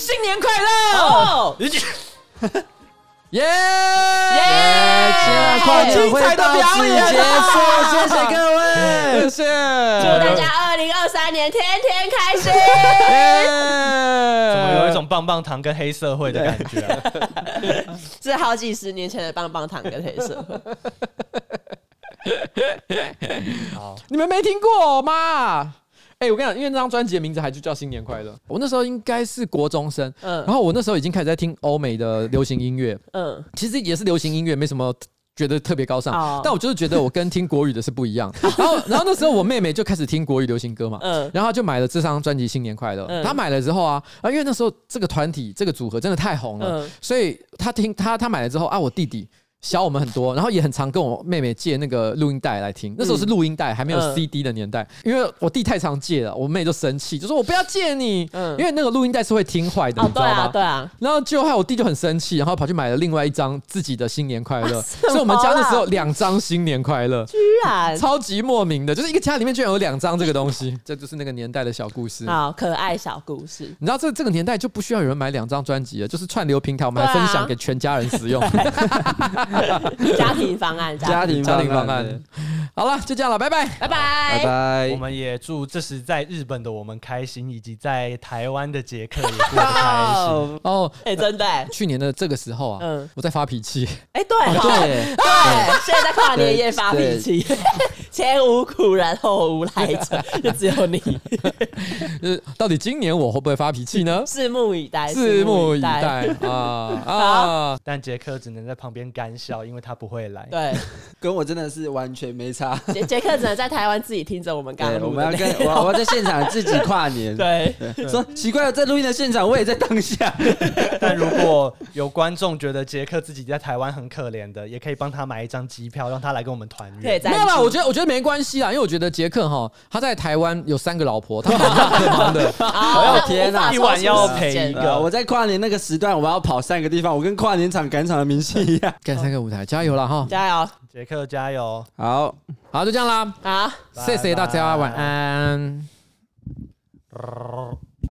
Speaker 2: 新年快乐！
Speaker 1: 哦，
Speaker 2: 耶！
Speaker 1: 耶！
Speaker 4: 跨年会到此结束，谢谢各位，
Speaker 2: 谢谢，
Speaker 1: 祝大家二零二三年天天开心。
Speaker 3: 怎么有一种棒棒糖跟黑社会的感觉啊？
Speaker 1: 是好几十年前的棒棒糖跟黑社会。
Speaker 2: 好，你们没听过吗？哎、欸，我跟你讲，因为那张专辑的名字还就叫《新年快乐》。我那时候应该是国中生，嗯，然后我那时候已经开始在听欧美的流行音乐，嗯，其实也是流行音乐，没什么觉得特别高尚，哦、但我就是觉得我跟听国语的是不一样。然后，然后那时候我妹妹就开始听国语流行歌嘛，嗯，然后就买了这张专辑《新年快乐》。嗯，她买了之后啊，啊，因为那时候这个团体这个组合真的太红了，嗯、所以她听她她买了之后啊，我弟弟。小我们很多，然后也很常跟我妹妹借那个录音带来听。那时候是录音带，还没有 CD 的年代。因为我弟太常借了，我妹就生气，就说我不要借你。嗯，因为那个录音带是会听坏的，你知道吗？
Speaker 1: 对啊。
Speaker 2: 然后就害我弟就很生气，然后跑去买了另外一张自己的新年快乐。所以我们家那时候两张新年快乐，
Speaker 1: 居然
Speaker 2: 超级莫名的，就是一个家里面居然有两张这个东西，这就是那个年代的小故事。
Speaker 1: 好可爱小故事。
Speaker 2: 你知道这这个年代就不需要有人买两张专辑了，就是串流平台，我们还分享给全家人使用。
Speaker 1: 家庭方案，
Speaker 4: 家庭家庭方案，
Speaker 2: 好了，就这样了，拜拜，
Speaker 1: 拜拜，
Speaker 4: 拜拜。
Speaker 3: 我们也祝这时在日本的我们开心，以及在台湾的杰克也过得开心。
Speaker 2: 哦，
Speaker 1: 哎，真的，
Speaker 2: 去年的这个时候啊，嗯，我在发脾气。
Speaker 1: 哎，对对。对，现在在跨年夜发脾气，前无古人后无来者，就只有你。
Speaker 2: 就 是到底今年我会不会发脾气呢？
Speaker 1: 拭目以待，
Speaker 2: 拭目以待。啊啊！
Speaker 3: 但杰克只能在旁边干笑。因为他不会来，
Speaker 1: 对，
Speaker 4: 跟我真的是完全没差。
Speaker 1: 杰杰克只能在台湾自己听着我们刚刚，
Speaker 4: 我们要跟 我我要在现场自己跨年。
Speaker 1: 对，
Speaker 4: 说奇怪了，在录音的现场，我也在当下。
Speaker 3: 但如果有观众觉得杰克自己在台湾很可怜的，也可以帮他买一张机票，让他来跟我们团圆。
Speaker 1: 没有
Speaker 2: 啦，我觉得我觉得没关系啦，因为我觉得杰克哈他在台湾有三个老婆，他很忙的。
Speaker 4: 我要天哪，
Speaker 3: 一晚要陪一个。
Speaker 4: 我在跨年那个时段，我要跑三个地方，我跟跨年场赶场的明星一样，
Speaker 2: 赶三个舞台。加油了哈！
Speaker 1: 加油，
Speaker 3: 杰克加油！
Speaker 4: 好
Speaker 2: 好，就这样啦。
Speaker 1: 好，
Speaker 2: 谢谢大家，晚安。